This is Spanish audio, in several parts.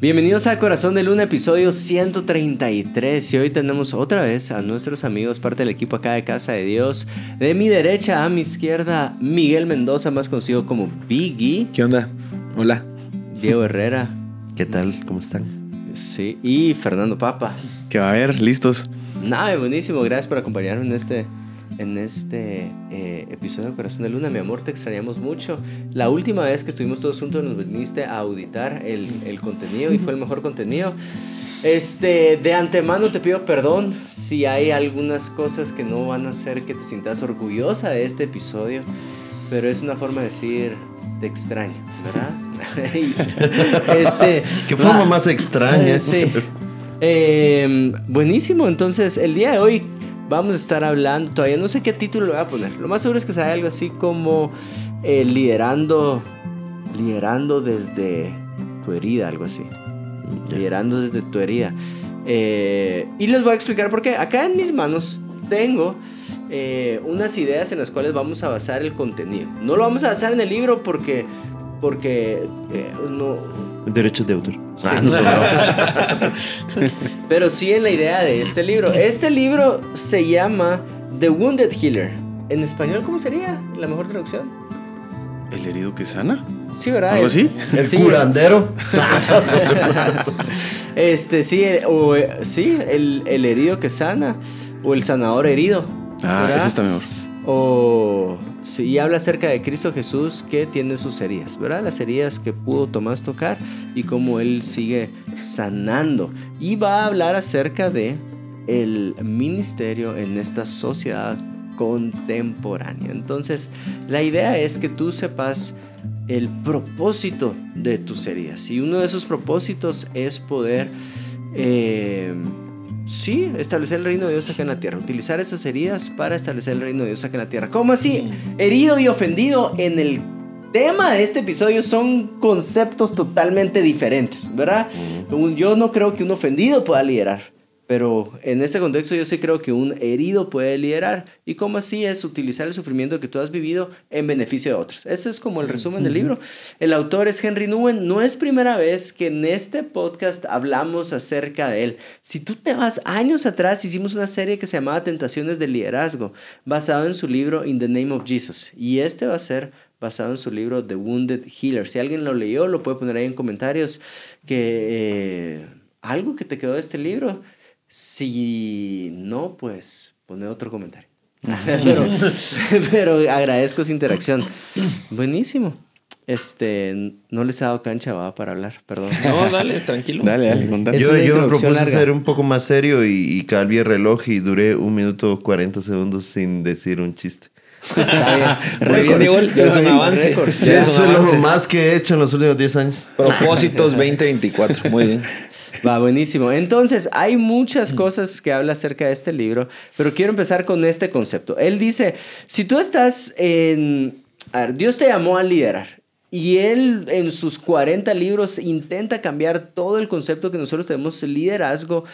Bienvenidos a Corazón de Luna, episodio 133. Y hoy tenemos otra vez a nuestros amigos, parte del equipo acá de Casa de Dios. De mi derecha a mi izquierda, Miguel Mendoza, más conocido como Biggie. ¿Qué onda? Hola. Diego Herrera. ¿Qué tal? ¿Cómo están? Sí, y Fernando Papa. ¿Qué va a haber? ¿Listos? Nada, buenísimo. Gracias por acompañarnos en este en este eh, episodio de Corazón de Luna. Mi amor, te extrañamos mucho. La última vez que estuvimos todos juntos nos viniste a auditar el, el contenido y fue el mejor contenido. Este, de antemano te pido perdón si hay algunas cosas que no van a hacer que te sientas orgullosa de este episodio, pero es una forma de decir te extraño, ¿verdad? este, ¿Qué forma más extraña? sí. Eh, buenísimo, entonces el día de hoy vamos a estar hablando, todavía no sé qué título le voy a poner. Lo más seguro es que sea algo así como eh, liderando, liderando desde tu herida, algo así. Liderando desde tu herida. Eh, y les voy a explicar por qué. Acá en mis manos tengo eh, unas ideas en las cuales vamos a basar el contenido. No lo vamos a basar en el libro porque, porque no, Derechos de autor. Ah, Pero sí en la idea de este libro. Este libro se llama The Wounded Healer. En español, ¿cómo sería la mejor traducción? ¿El herido que sana? Sí, ¿verdad? ¿Algo así? El curandero. este, sí, o, sí el, el, herido que sana. O el sanador herido. Ah, ese está mejor. O Sí, habla acerca de Cristo Jesús que tiene sus heridas, ¿verdad? Las heridas que pudo Tomás tocar y cómo él sigue sanando. Y va a hablar acerca de el ministerio en esta sociedad contemporánea. Entonces, la idea es que tú sepas el propósito de tus heridas. Y uno de esos propósitos es poder... Eh, Sí, establecer el reino de Dios acá en la tierra. Utilizar esas heridas para establecer el reino de Dios acá en la tierra. ¿Cómo así? Mm. Herido y ofendido en el tema de este episodio son conceptos totalmente diferentes, ¿verdad? Mm. Yo no creo que un ofendido pueda liderar. Pero en este contexto yo sí creo que un herido puede liderar. ¿Y cómo así es utilizar el sufrimiento que tú has vivido en beneficio de otros? Ese es como el resumen del libro. El autor es Henry Nguyen. No es primera vez que en este podcast hablamos acerca de él. Si tú te vas años atrás, hicimos una serie que se llamaba Tentaciones del Liderazgo, basado en su libro In the Name of Jesus. Y este va a ser basado en su libro The Wounded Healer. Si alguien lo leyó, lo puede poner ahí en comentarios que... Eh, algo que te quedó de este libro si no, pues pone otro comentario. pero, agradezco su interacción. Buenísimo. Este, no les ha dado cancha va para hablar, perdón. No, dale, tranquilo. Dale, dale, Yo, yo me propuse ser un poco más serio y, y cambié el reloj y duré un minuto 40 segundos sin decir un chiste. Está bien. Re es un avance. Eso es lo más que he hecho en los últimos 10 años. Propósitos 2024, muy bien. Va, buenísimo. Entonces, hay muchas cosas que habla acerca de este libro, pero quiero empezar con este concepto. Él dice, si tú estás en... A ver, Dios te llamó a liderar. Y él en sus 40 libros intenta cambiar todo el concepto que nosotros tenemos de liderazgo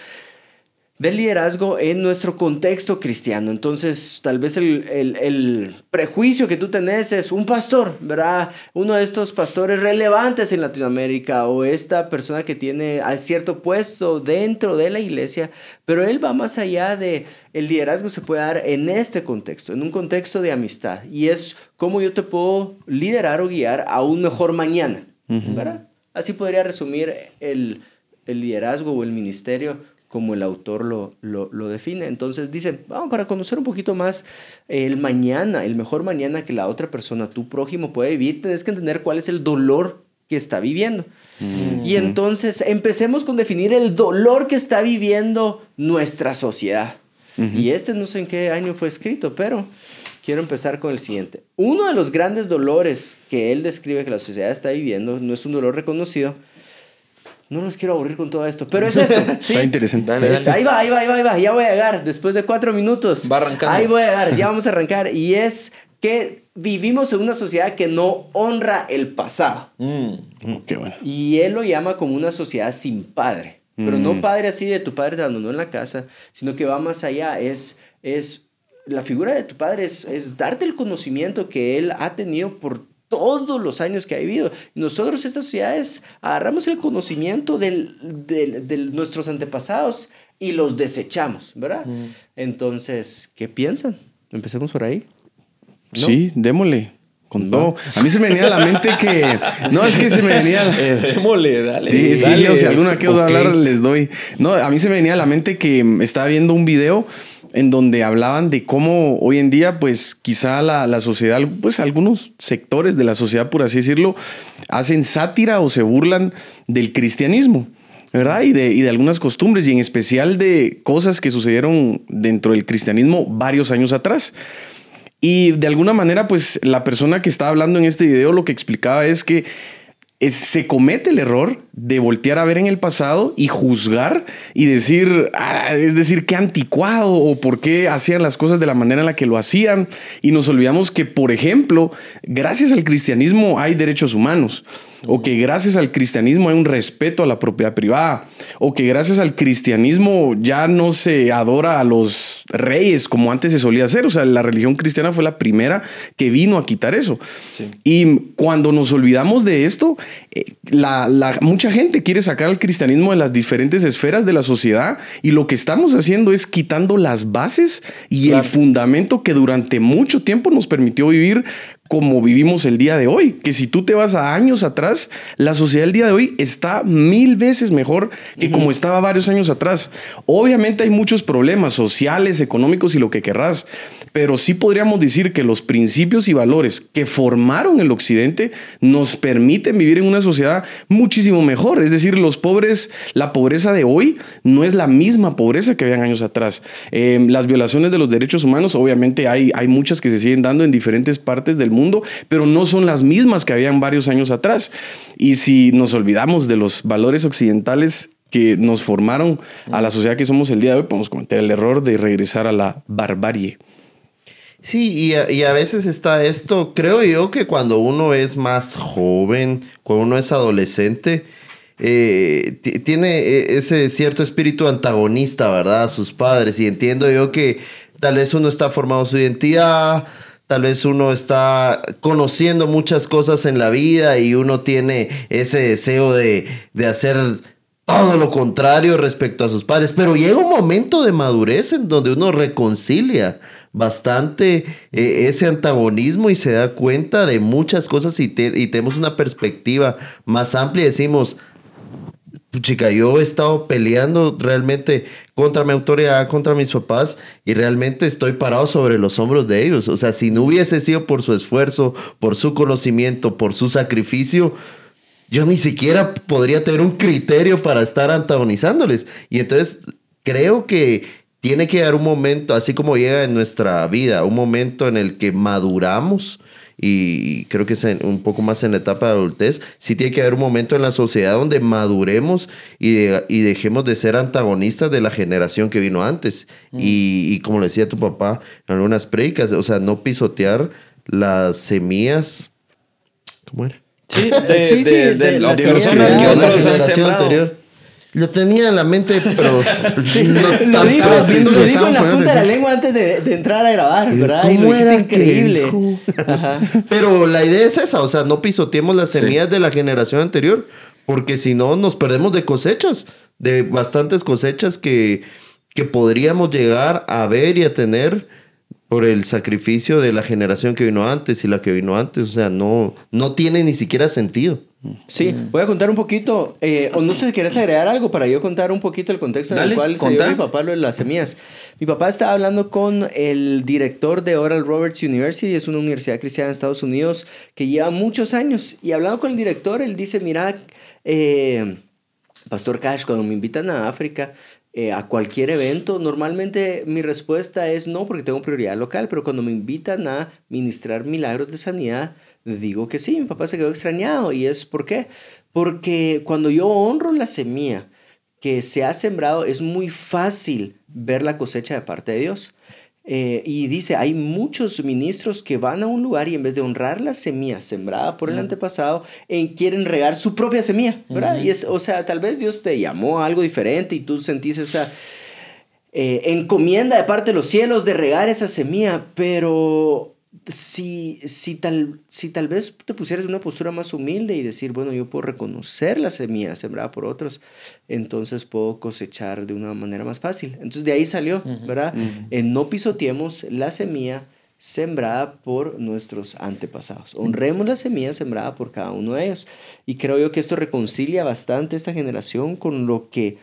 del liderazgo en nuestro contexto cristiano. Entonces, tal vez el, prejuicio que tú tenés es un pastor, ¿verdad? Uno de estos pastores relevantes en Latinoamérica o esta persona que tiene a cierto puesto dentro de la iglesia, pero él va más allá de el liderazgo se puede dar en este contexto, en un contexto de amistad, y es cómo yo te puedo liderar o guiar a un mejor mañana, ¿verdad? Así podría resumir el, el liderazgo o el ministerio como el autor lo, lo, define. Entonces dice, vamos, para conocer un poquito más el mañana, el mejor mañana que la otra persona, tu prójimo puede vivir, tienes que entender cuál es el dolor que está viviendo. Y entonces empecemos con definir el dolor que está viviendo nuestra sociedad. Y este no sé en qué año fue escrito, pero quiero empezar con el siguiente. Uno de los grandes dolores que él describe que la sociedad está viviendo no es un dolor reconocido, no los quiero aburrir con todo esto, pero es esto. ¿sí? Está interesante. ahí va, ahí va, ahí va, ahí va. Ya voy a llegar. Después de cuatro minutos. Va arrancando. Ahí voy a llegar. Ya vamos a arrancar. Y es que vivimos en una sociedad que no honra el pasado. Mm, qué bueno. Y él lo llama como una sociedad sin padre. Pero no mm. padre así de tu padre te abandonó en la casa, sino que va más allá. Es, es la figura de tu padre es, es darte el conocimiento que él ha tenido por todos los años que ha vivido. Nosotros, estas sociedades, agarramos el conocimiento de nuestros antepasados y los desechamos, ¿verdad? Entonces, ¿qué piensan? Empecemos por ahí. Sí, démosle. Con todo. A mí se me venía a la mente que. No, es que se me venía. Eh, démosle, dale. Sí, si alguna quiero hablar, les doy. No, a mí se me venía a la mente que estaba viendo un video en donde hablaban de cómo hoy en día, pues quizá la, la, sociedad, pues algunos sectores de la sociedad, por así decirlo, hacen sátira o se burlan del cristianismo. ¿verdad? Y de, y de algunas costumbres, y en especial de cosas que sucedieron dentro del cristianismo varios años atrás. Y de alguna manera, pues la persona que estaba hablando en este video lo que explicaba es que se comete el error de voltear a ver en el pasado y juzgar y decir, ah, es decir, qué anticuado o por qué hacían las cosas de la manera en la que lo hacían. Y nos olvidamos que, por ejemplo, gracias al cristianismo hay derechos humanos o que gracias al cristianismo hay un respeto a la propiedad privada, o que gracias al cristianismo ya no se adora a los reyes como antes se solía hacer. O sea, la religión cristiana fue la primera que vino a quitar eso. Y cuando nos olvidamos de esto, eh, la, mucha gente quiere sacar al cristianismo de las diferentes esferas de la sociedad y lo que estamos haciendo es quitando las bases y el fundamento que durante mucho tiempo nos permitió vivir como vivimos el día de hoy. Que si tú te vas a años atrás, la sociedad del día de hoy está mil veces mejor que como estaba varios años atrás. Obviamente hay muchos problemas sociales, económicos y lo que querrás, pero sí podríamos decir que los principios y valores que formaron el Occidente nos permiten vivir en una sociedad muchísimo mejor. Es decir, los pobres, la pobreza de hoy no es la misma pobreza que habían años atrás. Em, las violaciones de los derechos humanos, obviamente hay, hay muchas que se siguen dando en diferentes partes del mundo, pero no son las mismas que habían varios años atrás. Y si nos olvidamos de los valores occidentales, que nos formaron a la sociedad que somos el día de hoy, podemos cometer el error de regresar a la barbarie. Sí, y a, y a, veces está esto, creo yo que cuando uno es más joven, cuando uno es adolescente, eh, tiene e, ese cierto espíritu antagonista, ¿verdad? A sus padres. Y entiendo yo que tal vez uno está formando su identidad, tal vez uno está conociendo muchas cosas en la vida y uno tiene ese deseo de, de hacer todo lo contrario respecto a sus padres. Pero llega un momento de madurez en donde uno reconcilia bastante eh, ese antagonismo y se da cuenta de muchas cosas y, y tenemos una perspectiva más amplia y decimos, chica, yo he estado peleando realmente contra mi autoridad, contra mis papás y realmente estoy parado sobre los hombros de ellos. O sea, si no hubiese sido por su esfuerzo, por su conocimiento, por su sacrificio, yo ni siquiera podría tener un criterio para estar antagonizándoles. Y entonces creo que tiene que haber un momento, así como llega en nuestra vida, un momento en el que maduramos y creo que es un poco más en la etapa de adultez, sí tiene que haber un momento en la sociedad donde maduremos y, y dejemos de ser antagonistas de la generación que vino antes. Mm. Y, y, como le decía tu papá en algunas predicas, o sea, no pisotear las semillas. ¿Cómo era? Sí, de, sí, de, las personas que la generación anterior. Lo tenía en la mente, pero sí, no lo estabas viendo. Lo dijo en la punta de la lengua antes de, de, entrar a grabar, ¿verdad? ¿Cómo y era increíble. Pero la idea es esa, o sea, no pisoteemos las semillas de la generación anterior, porque si no nos perdemos de cosechas, de bastantes cosechas que, que podríamos llegar a ver y a tener por el sacrificio de la generación que vino antes y la que vino antes. O sea, no, no tiene ni siquiera sentido. Sí, voy a contar un poquito, eh, o no sé si quieres agregar algo para yo contar un poquito el contexto en el cual se dio mi papá lo de las semillas. Mi papá estaba hablando con el director de Oral Roberts University, es una universidad cristiana en Estados Unidos que lleva muchos años, y hablando con el director, él dice, mira, eh, Pastor Cash, cuando me invitan a África, eh, a cualquier evento, normalmente mi respuesta es no, porque tengo prioridad local, pero cuando me invitan a ministrar milagros de sanidad, digo que sí, mi papá se quedó extrañado. ¿Y es por qué? Porque cuando yo honro la semilla que se ha sembrado, es muy fácil ver la cosecha de parte de Dios. Eh, y dice, hay muchos ministros que van a un lugar y en vez de honrar la semilla sembrada por el antepasado, eh, quieren regar su propia semilla, ¿verdad? Y es, o sea, tal vez Dios te llamó a algo diferente y tú sentís esa eh, encomienda de parte de los cielos de regar esa semilla, pero si, si, tal, si tal vez te pusieras en una postura más humilde y decir, bueno, yo puedo reconocer la semilla sembrada por otros, entonces puedo cosechar de una manera más fácil. Entonces de ahí salió, ¿verdad? En no pisoteemos la semilla sembrada por nuestros antepasados. Honremos la semilla sembrada por cada uno de ellos. Y creo yo que esto reconcilia bastante esta generación con lo que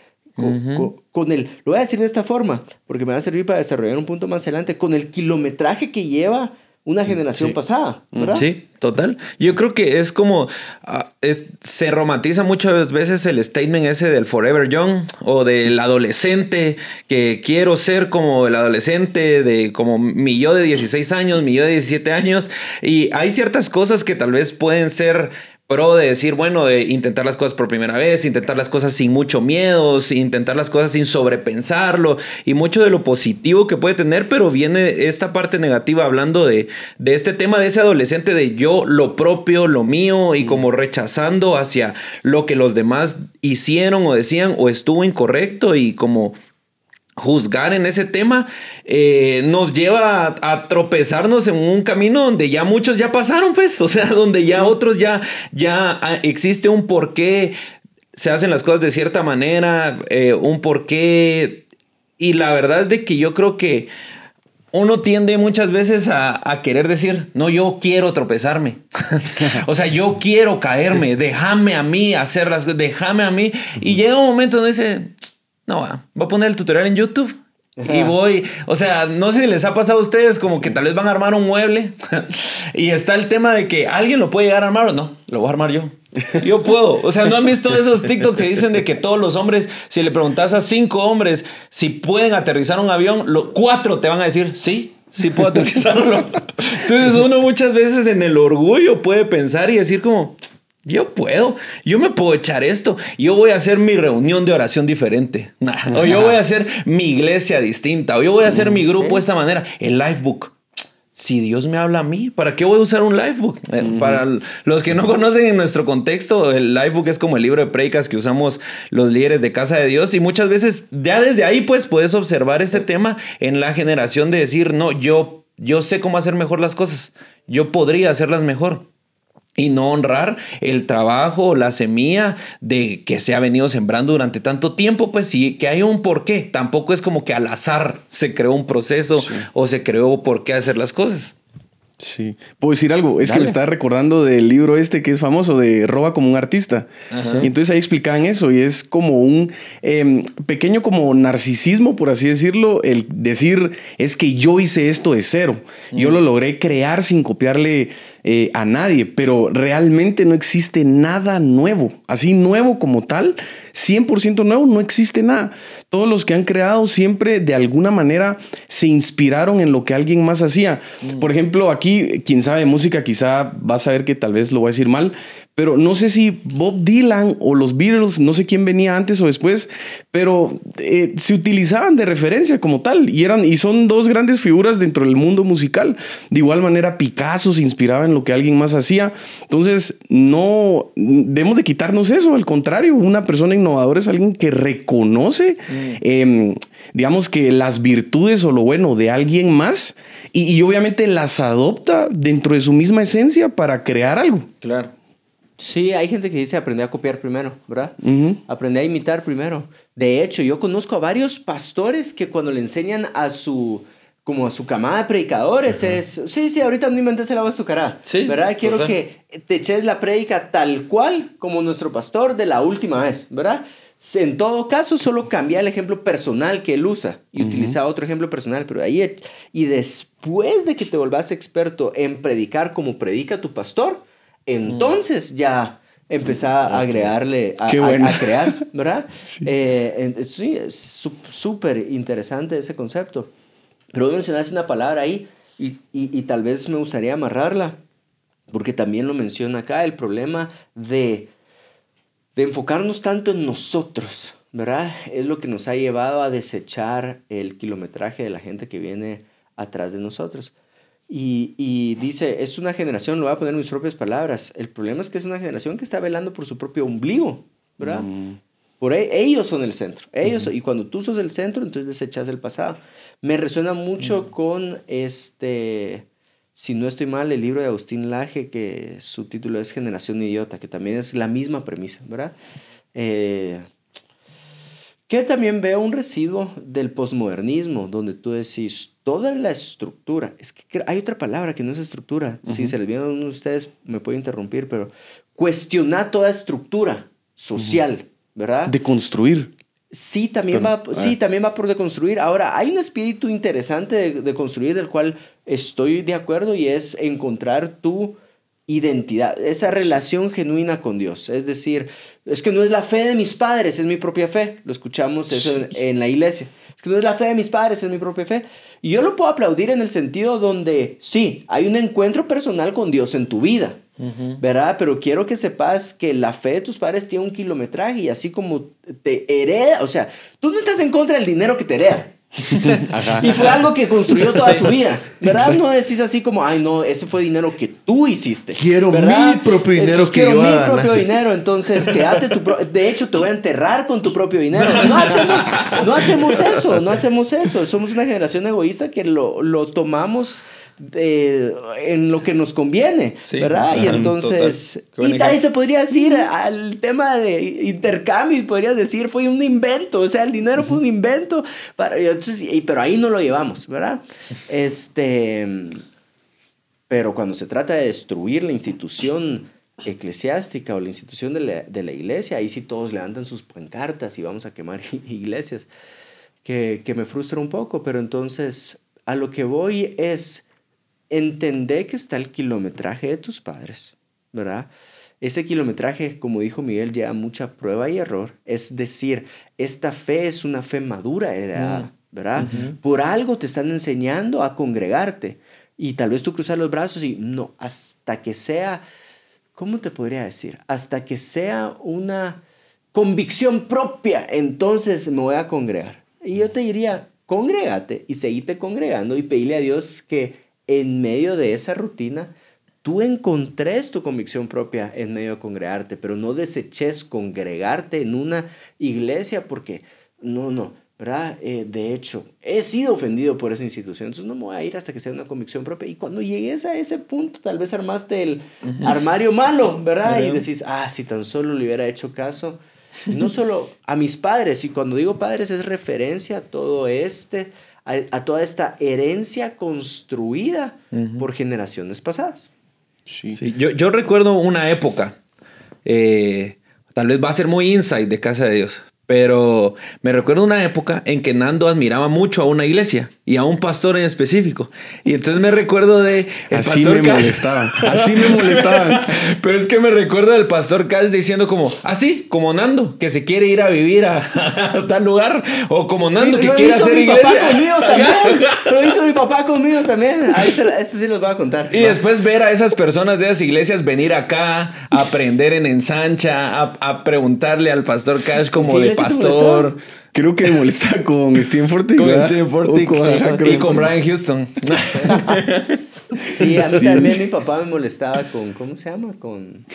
con, el, lo voy a decir de esta forma, porque me va a servir para desarrollar un punto más adelante, con el kilometraje que lleva una generación pasada, ¿verdad? Sí, total. Yo creo que es como, ah, se romantiza muchas veces el statement ese del forever young o del adolescente, que quiero ser como el adolescente de como mi yo de 16 años, mi yo de 17 años, y hay ciertas cosas que tal vez pueden ser pro de decir, bueno, de intentar las cosas por primera vez, intentar las cosas sin mucho miedo, intentar las cosas sin sobrepensarlo y mucho de lo positivo que puede tener, pero viene esta parte negativa hablando de, de este tema de ese adolescente de yo, lo propio, lo mío y como rechazando hacia lo que los demás hicieron o decían o estuvo incorrecto y como juzgar en ese tema eh, nos lleva a, tropezarnos en un camino donde ya muchos ya pasaron, pues, o sea, donde ya otros ya, ya ah, existe un porqué se hacen las cosas de cierta manera, eh, un porqué, y la verdad es de que yo creo que uno tiende muchas veces a, a, querer decir, no, yo quiero tropezarme. o sea, yo quiero caerme, déjame a mí hacer las cosas, déjame a mí. Y llega un momento donde dice, no, voy a poner el tutorial en YouTube. Y voy, o sea, no sé si les ha pasado a ustedes como que tal vez van a armar un mueble y está el tema de que alguien lo puede llegar a armar o no, lo voy a armar yo. Yo puedo. O sea, ¿no han visto esos TikToks que dicen de que todos los hombres, si le preguntas a cinco hombres si pueden aterrizar un avión, los cuatro te van a decir, sí, sí puedo aterrizarlo. Entonces uno muchas veces en el orgullo puede pensar y decir como, yo puedo, yo me puedo echar esto, yo voy a hacer mi reunión de oración diferente, o yo voy a hacer mi iglesia distinta, o yo voy a hacer mi grupo de esta manera, el livebook. Si Dios me habla a mí, ¿para qué voy a usar un livebook? Eh, para los que no conocen en nuestro contexto, el livebook es como el libro de predicas que usamos los líderes de casa de Dios y muchas veces ya desde ahí pues puedes observar ese tema en la generación de decir, no, yo, yo sé cómo hacer mejor las cosas, yo podría hacerlas mejor y no honrar el trabajo, la semilla de que se ha venido sembrando durante tanto tiempo, pues sí, que hay un porqué. Tampoco es como que al azar se creó un proceso o se creó por qué hacer las cosas. Sí. Puedo decir algo. Es que me estaba recordando del libro este que es famoso de Roba como un artista. Y entonces ahí explicaban eso. Y es como un em, pequeño como narcisismo, por así decirlo, el decir es que yo hice esto de cero. Yo lo logré crear sin copiarle eh, a nadie, pero realmente no existe nada nuevo. Así nuevo como tal, 100% nuevo, no existe nada. Todos los que han creado siempre de alguna manera se inspiraron en lo que alguien más hacía. Mm. Por ejemplo, aquí, quien sabe de música quizá va a saber que tal vez lo voy a decir mal, pero no sé si Bob Dylan o los Beatles, no sé quién venía antes o después, pero eh, se utilizaban de referencia como tal y eran y son dos grandes figuras dentro del mundo musical. De igual manera Picasso se inspiraba en lo que alguien más hacía. Entonces, no debemos de quitarnos eso, al contrario, una persona innovadora es alguien que reconoce mm. em, digamos que las virtudes o lo bueno de alguien más y, y obviamente las adopta dentro de su misma esencia para crear algo. Claro. Sí, hay gente que dice aprender a copiar primero, ¿verdad? Aprender a imitar primero. De hecho, yo conozco a varios pastores que cuando le enseñan a su como a su camada de predicadores es, sí, sí, ahorita no inventes el agua azucarada, sí, ¿verdad? Quiero que te eches la prédica tal cual como nuestro pastor de la última vez, ¿verdad? En todo caso, solo cambia el ejemplo personal que él usa y utiliza otro ejemplo personal, pero ahí, y después de que te volvás experto en predicar como predica tu pastor, entonces ya empezar a agregarle, a, crear, ¿verdad? sí, eh, es súper interesante ese concepto. Pero mencionaste una palabra ahí y, y, tal vez me gustaría amarrarla, porque también lo menciona acá, el problema de, de enfocarnos tanto en nosotros, ¿verdad? Es lo que nos ha llevado a desechar el kilometraje de la gente que viene atrás de nosotros. Y, dice, es una generación, lo voy a poner en mis propias palabras, el problema es que es una generación que está velando por su propio ombligo, ¿verdad? Mm. Por e, ellos son el centro, ellos, y cuando tú sos el centro, entonces desechas el pasado. Me resuena mucho con este, si no estoy mal, el libro de Agustín Laje, que su título es Generación Idiota, que también es la misma premisa, ¿verdad? Eh, que también veo un residuo del posmodernismo, donde tú decís, toda la estructura, es que hay otra palabra que no es estructura, si se les viene a ustedes, me puede interrumpir, pero cuestionar toda estructura social, ¿verdad? De construir. Sí, también, va, sí, ah. también va por deconstruir. Ahora, hay un espíritu interesante de, de, construir del cual estoy de acuerdo y es encontrar tu identidad, esa relación genuina con Dios. Es decir, es que no es la fe de mis padres, es mi propia fe. Lo escuchamos eso en, la iglesia. Es que no es la fe de mis padres, es mi propia fe. Y yo lo puedo aplaudir en el sentido donde sí, hay un encuentro personal con Dios en tu vida, ¿verdad? Pero quiero que sepas que la fe de tus padres tiene un kilometraje y así como te hereda, o sea, tú no estás en contra del dinero que te hereda. Y fue algo que construyó toda su vida. ¿Verdad? No decís así como, ay, no, ese fue dinero que tú hiciste. Quiero mi propio dinero que quiero mi propio dinero. Entonces, quédate tu De hecho, te voy a enterrar con tu propio dinero. No hacemos, no hacemos eso, no hacemos eso. Somos una generación egoísta que lo, lo tomamos en lo que nos conviene, ¿verdad? y entonces, y ahí te podría decir al tema de intercambio, podrías decir, fue un invento, o sea, el dinero fue un invento, para, entonces, pero ahí no lo llevamos, ¿verdad? Este, pero cuando se trata de destruir la institución eclesiástica o la institución de la, de la iglesia, ahí sí todos levantan sus pancartas y vamos a quemar iglesias, que, que me frustra un poco, pero entonces a lo que voy es entendé que está el kilometraje de tus padres, ¿verdad? Ese kilometraje, como dijo Miguel, lleva mucha prueba y error. Es decir, esta fe es una fe madura heredada, ¿verdad? Por algo te están enseñando a congregarte. Y tal vez tú cruzas los brazos y no, hasta que sea, ¿cómo te podría decir? Hasta que sea una convicción propia, entonces me voy a congregar. Y yo te diría, congrégate y seguite congregando y pedirle a Dios que en medio de esa rutina, tú encontres tu convicción propia en medio de congregarte, pero no deseches congregarte en una iglesia porque, no, no, ¿verdad? Eh, de hecho, he sido ofendido por esa institución, entonces no me voy a ir hasta que sea una convicción propia. Y cuando llegues a ese punto, tal vez armaste el armario malo, ¿verdad? Y decís, ah, si tan solo le hubiera hecho caso, no solo a mis padres, y cuando digo padres es referencia a todo este a, toda esta herencia construida por generaciones pasadas. Sí. Yo, yo, recuerdo una época, eh, tal vez va a ser muy insight de Casa de Dios, pero me recuerdo una época en que Nando admiraba mucho a una iglesia y a un pastor en específico. Y entonces me recuerdo de el Así pastor me molestaba. Así me molestaba. Pero es que me recuerdo del pastor Cash diciendo como, así, como Nando, que se quiere ir a vivir a, tal lugar. O como Nando, que quiere hacer iglesia. Papá conmigo también. Lo hizo mi papá conmigo también. Ahí esto sí los voy a contar. Y después ver a esas personas de esas iglesias venir acá, a aprender en ensancha, a, a preguntarle al pastor Cash como de pastor. Creo que me molesta con Steve Fortick. Con Fortick y con Brian Houston. sí, a mí también mi papá me molestaba con, ¿cómo se llama? Con...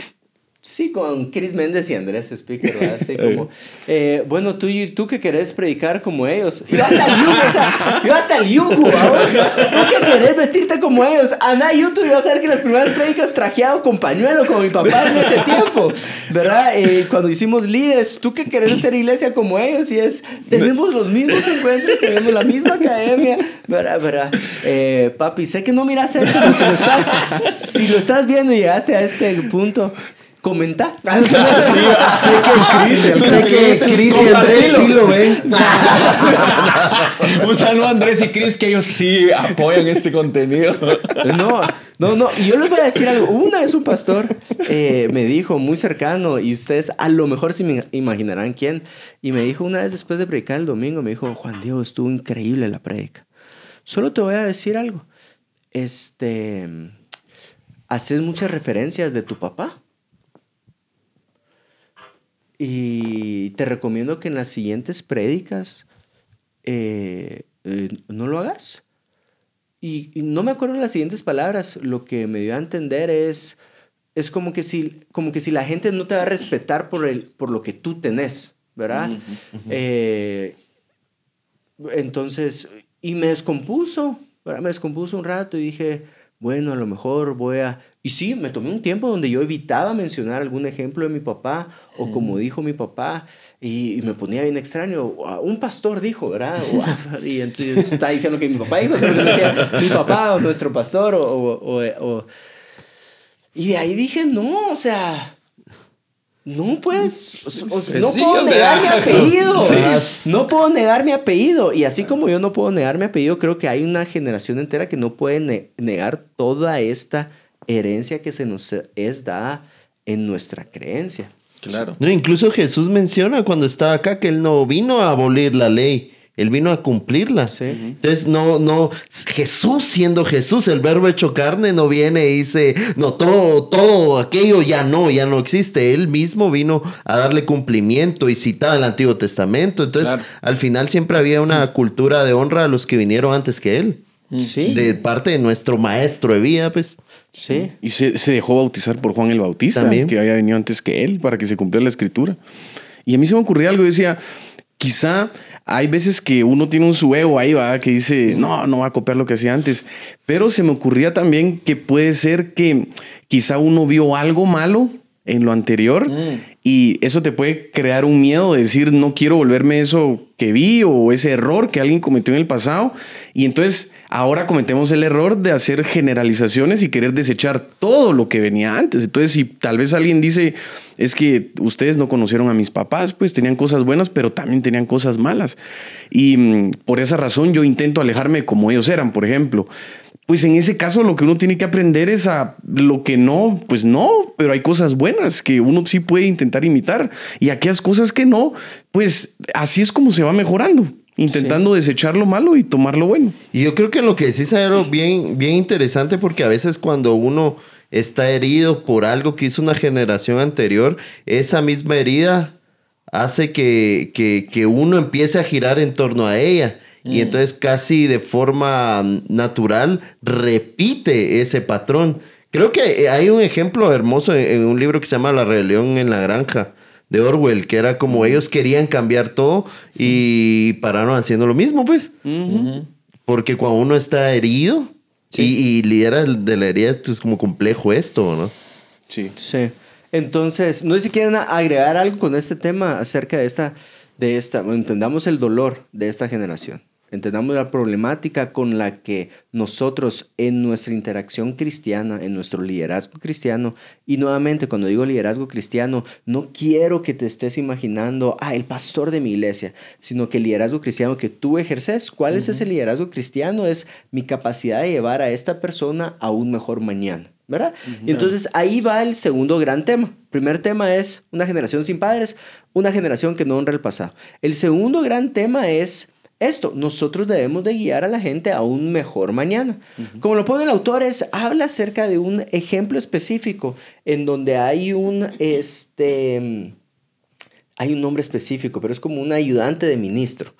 Sí, con Chris Méndez y Andrés Speaker, ¿verdad? Así como, eh, bueno, tú, tú que querés predicar como ellos. Yo hasta el yugo, o sea, yo hasta el yugo, Tú que querés vestirte como ellos. Anda YouTube vas a ver que las primeras prédicas trajeado con pañuelo, como mi papá en ese tiempo, ¿verdad? Eh, cuando hicimos líderes, tú que querés hacer iglesia como ellos y es, tenemos los mismos encuentros, tenemos la misma academia, ¿verdad? ¿verdad? Eh, papi, sé que no miras esto, pero si lo estás, si lo estás viendo y llegaste a este punto, comenta. sé que, Cris y Andrés sí lo ven. Un saludo a Andrés y Cris que ellos sí apoyan este contenido. No, no, no. Y yo les voy a decir algo. Una vez un pastor eh, me dijo muy cercano, y ustedes a lo mejor sí me imaginarán quién, y me dijo una vez después de predicar el domingo, me dijo, Juan Diego, estuvo increíble la predica. Solo te voy a decir algo. Este, haces muchas referencias de tu papá. Y te recomiendo que en las siguientes prédicas eh, eh, no lo hagas. Y, no me acuerdo las siguientes palabras. Lo que me dio a entender es, es como, que si, como que si la gente no te va a respetar por, el, por lo que tú tenés, ¿verdad? Eh, entonces, y me descompuso, ¿verdad? Me descompuso un rato y dije, bueno, a lo mejor voy a... Y sí, me tomé un tiempo donde yo evitaba mencionar algún ejemplo de mi papá o como dijo mi papá y, me ponía bien extraño. Un pastor dijo, ¿verdad? y entonces está diciendo que mi papá dijo, decía, mi papá o nuestro pastor o, o, o, Y de ahí dije, no, o sea... No, pues, no puedo negar mi apellido. No puedo negar mi apellido. Y así como yo no puedo negar mi apellido, creo que hay una generación entera que no puede negar toda esta herencia que se nos es dada en nuestra creencia. Claro. No, incluso Jesús menciona cuando estaba acá que él no vino a abolir la ley, él vino a cumplirla. Entonces, no, no, Jesús siendo Jesús, el verbo hecho carne, no viene y dice, no, todo, todo aquello ya no, ya no existe. Él mismo vino a darle cumplimiento y citaba el Antiguo Testamento. Entonces, al final siempre había una cultura de honra a los que vinieron antes que él. Sí. De parte de nuestro maestro Evía, pues. Sí. Y se, dejó bautizar por Juan el Bautista, que había venido antes que él, para que se cumpliera la escritura. Y a mí se me ocurría algo, decía, quizá hay veces que uno tiene un su ahí, va, que dice, no, no va a copiar lo que hacía antes. Pero se me ocurría también que puede ser que quizá uno vio algo malo en lo anterior mm. y eso te puede crear un miedo de decir, no quiero volverme eso que vi o ese error que alguien cometió en el pasado. Y entonces ahora cometemos el error de hacer generalizaciones y querer desechar todo lo que venía antes. Entonces, si tal vez alguien dice, es que ustedes no conocieron a mis papás, pues tenían cosas buenas, pero también tenían cosas malas. Y mm, por esa razón yo intento alejarme como ellos eran, por ejemplo. Pues en ese caso lo que uno tiene que aprender es a lo que no, pues no, pero hay cosas buenas que uno sí puede intentar imitar y aquellas cosas que no, pues así es como se va mejorando intentando desechar lo malo y tomar lo bueno. Y yo creo que lo que decís es algo bien, bien interesante porque a veces cuando uno está herido por algo que hizo una generación anterior, esa misma herida hace que, que, uno empiece a girar en torno a ella. Y mm. entonces casi de forma natural repite ese patrón. Creo que hay un ejemplo hermoso en un libro que se llama La rebelión en la granja, de Orwell, que era como ellos querían cambiar todo y pararon haciendo lo mismo, pues. Porque cuando uno está herido y, y, lidera de la herida, es como complejo esto, ¿no? Sí. Sí. Entonces, no sé si quieren agregar algo con este tema acerca de esta, de esta, entendamos el dolor de esta generación entendamos la problemática con la que nosotros en nuestra interacción cristiana, en nuestro liderazgo cristiano, y nuevamente cuando digo liderazgo cristiano, no quiero que te estés imaginando, ah, el pastor de mi iglesia, sino que el liderazgo cristiano que tú ejerces, ¿cuál es ese liderazgo cristiano? Es mi capacidad de llevar a esta persona a un mejor mañana. ¿verdad? Y entonces ahí va el segundo gran tema. primer tema es una generación sin padres, una generación que no honra el pasado. El segundo gran tema es esto, nosotros debemos de guiar a la gente a un mejor mañana. Como lo pone el autor, es, habla acerca de un ejemplo específico en donde hay un, este, hay un nombre específico, pero es como un ayudante de ministro.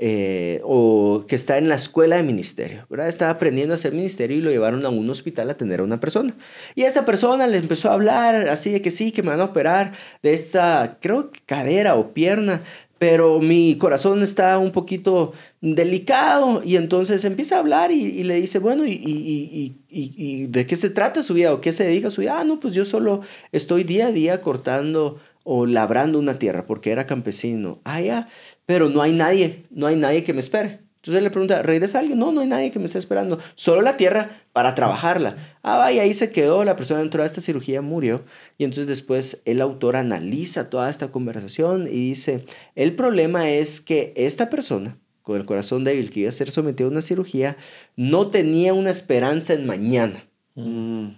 Eh, o que está en la escuela de ministerio, ¿verdad? Estaba aprendiendo a hacer ministerio y lo llevaron a un hospital a atender a una persona. Y esta persona le empezó a hablar así de que sí, que me van a operar de esta, creo cadera o pierna, pero mi corazón está un poquito delicado y entonces empieza a hablar y, le dice, bueno, y, y, y, de qué se trata su vida o qué se dedica su vida? Ah, no, pues yo solo estoy día a día cortando o labrando una tierra porque era campesino. Ah, ya, pero no hay nadie, no hay nadie que me espere. Entonces él le pregunta, ¿regresa alguien? No, no hay nadie que me esté esperando. Solo la tierra para trabajarla. Ah, vaya, ahí se quedó, la persona entró a esta cirugía, murió. Y entonces después el autor analiza toda esta conversación y dice, el problema es que esta persona, con el corazón débil, que iba a ser sometido a una cirugía, no tenía una esperanza en mañana. Mm.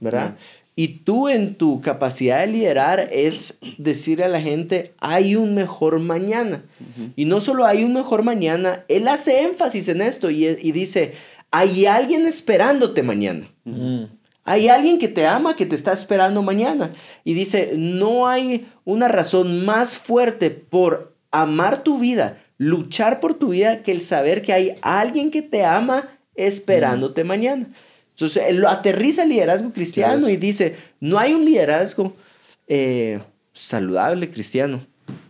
¿Verdad? Y tú en tu capacidad de liderar es decirle a la gente, hay un mejor mañana. Y no solo hay un mejor mañana, él hace énfasis en esto y, dice, hay alguien esperándote mañana. Hay alguien que te ama, que te está esperando mañana. Y dice, no hay una razón más fuerte por amar tu vida, luchar por tu vida, que el saber que hay alguien que te ama esperándote mañana. Entonces, él lo aterriza el liderazgo cristiano y dice, no hay un liderazgo eh, saludable cristiano.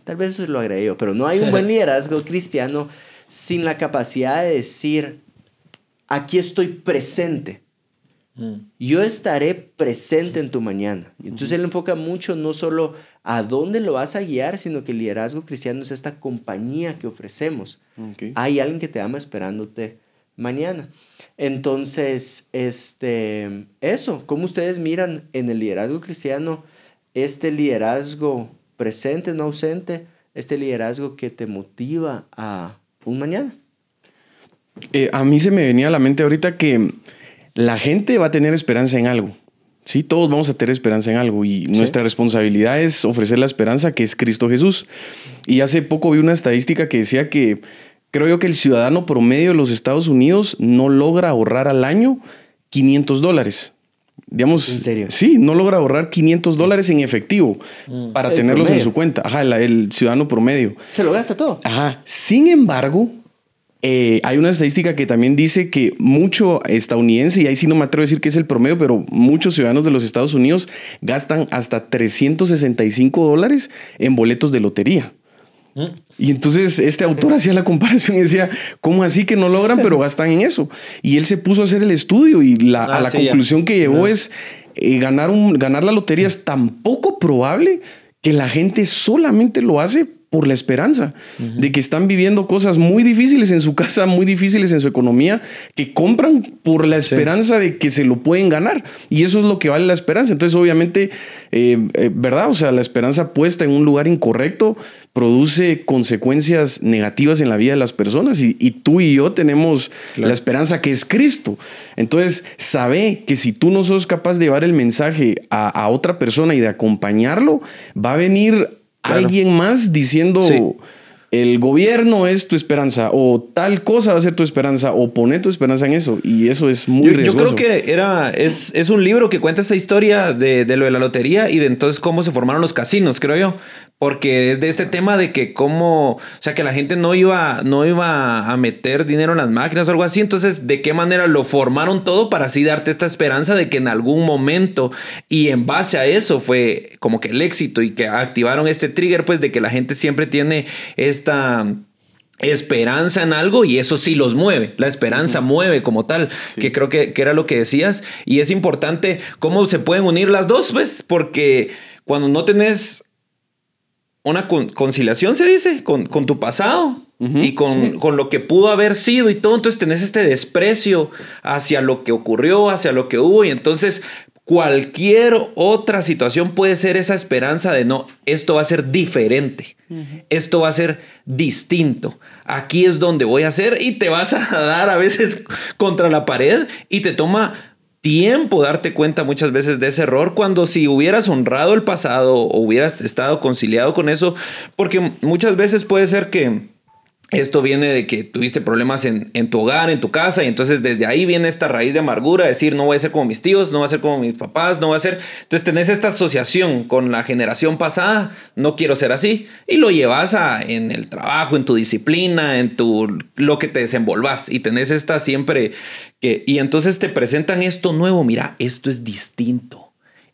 Tal vez eso lo agregué yo, pero no hay un buen liderazgo cristiano sin la capacidad de decir, aquí estoy presente Yo estaré presente en tu mañana. Entonces él enfoca mucho no solo a dónde lo vas a guiar, sino que el liderazgo cristiano es esta compañía que ofrecemos. Hay alguien que te ama esperándote mañana. Entonces, este, eso, ¿cómo ustedes miran en el liderazgo cristiano este liderazgo presente, no ausente, este liderazgo que te motiva a un mañana? Eh, a mí se me venía a la mente ahorita que la gente va a tener esperanza en algo. Sí, todos vamos a tener esperanza en algo y nuestra responsabilidad es ofrecer la esperanza que es Cristo Jesús. Y hace poco vi una estadística que decía que creo yo que el ciudadano promedio de los Estados Unidos no logra ahorrar al año 500 dólares. Digamos, ¿En serio? Sí, no logra ahorrar 500 dólares en efectivo para El tenerlos en su cuenta. Ajá, el, el ciudadano promedio. Se lo gasta todo. Ajá. Sin embargo, eh, hay una estadística que también dice que mucho estadounidense, y ahí sí no me atrevo a decir que es el promedio, pero muchos ciudadanos de los Estados Unidos gastan hasta 365 dólares en boletos de lotería. Y entonces este autor hacía la comparación y decía, ¿cómo así que no logran, pero gastan en eso? Y él se puso a hacer el estudio y la, a Ah, la sí, ya. conclusión que llegó es eh, ganar, un, ganar la lotería es tan poco probable que la gente solamente lo hace por la esperanza de que están viviendo cosas muy difíciles en su casa, muy difíciles en su economía, que compran por la esperanza de que se lo pueden ganar. Y eso es lo que vale la esperanza. Entonces, obviamente, eh, eh, ¿verdad? O sea, la esperanza puesta en un lugar incorrecto produce consecuencias negativas en la vida de las personas y, y tú y yo tenemos la esperanza que es Cristo. Entonces, sabe que si tú no sos capaz de llevar el mensaje a, a otra persona y de acompañarlo, va a venir Claro. alguien más diciendo... Sí. El gobierno es tu esperanza, o tal cosa va a ser tu esperanza, o poner tu esperanza en eso. Y eso es muy Yo, yo creo que era, es, es un libro que cuenta esta historia de, de lo de la lotería y de entonces cómo se formaron los casinos, creo yo. Porque es de este tema de que cómo, o sea, que la gente no iba, no iba a meter dinero en las máquinas o algo así. Entonces, ¿de qué manera lo formaron todo para así darte esta esperanza de que en algún momento y en base a eso fue como que el éxito y que activaron este trigger, pues de que la gente siempre tiene esta esperanza en algo y eso sí los mueve. La esperanza mueve como tal, que creo que, que era lo que decías. Y es importante cómo se pueden unir las dos, pues, porque cuando no tenés una con- conciliación, se dice, con, con tu pasado y con, con lo que pudo haber sido y todo, entonces tenés este desprecio hacia lo que ocurrió, hacia lo que hubo y entonces cualquier otra situación puede ser esa esperanza de no, esto va a ser diferente, esto va a ser distinto, aquí es donde voy a hacer y te vas a dar a veces contra la pared y te toma tiempo darte cuenta muchas veces de ese error. Cuando si hubieras honrado el pasado o hubieras estado conciliado con eso, porque muchas veces puede ser que esto viene de que tuviste problemas en, en tu hogar, en tu casa, y entonces desde ahí viene esta raíz de amargura, decir, no voy a ser como mis tíos, no voy a ser como mis papás, no voy a ser... Entonces tenés esta asociación con la generación pasada, no quiero ser así, y lo llevas a, en el trabajo, en tu disciplina, en tu, lo que te desenvolvas, y tenés esta siempre que... Y entonces te presentan esto nuevo, mira, esto es distinto.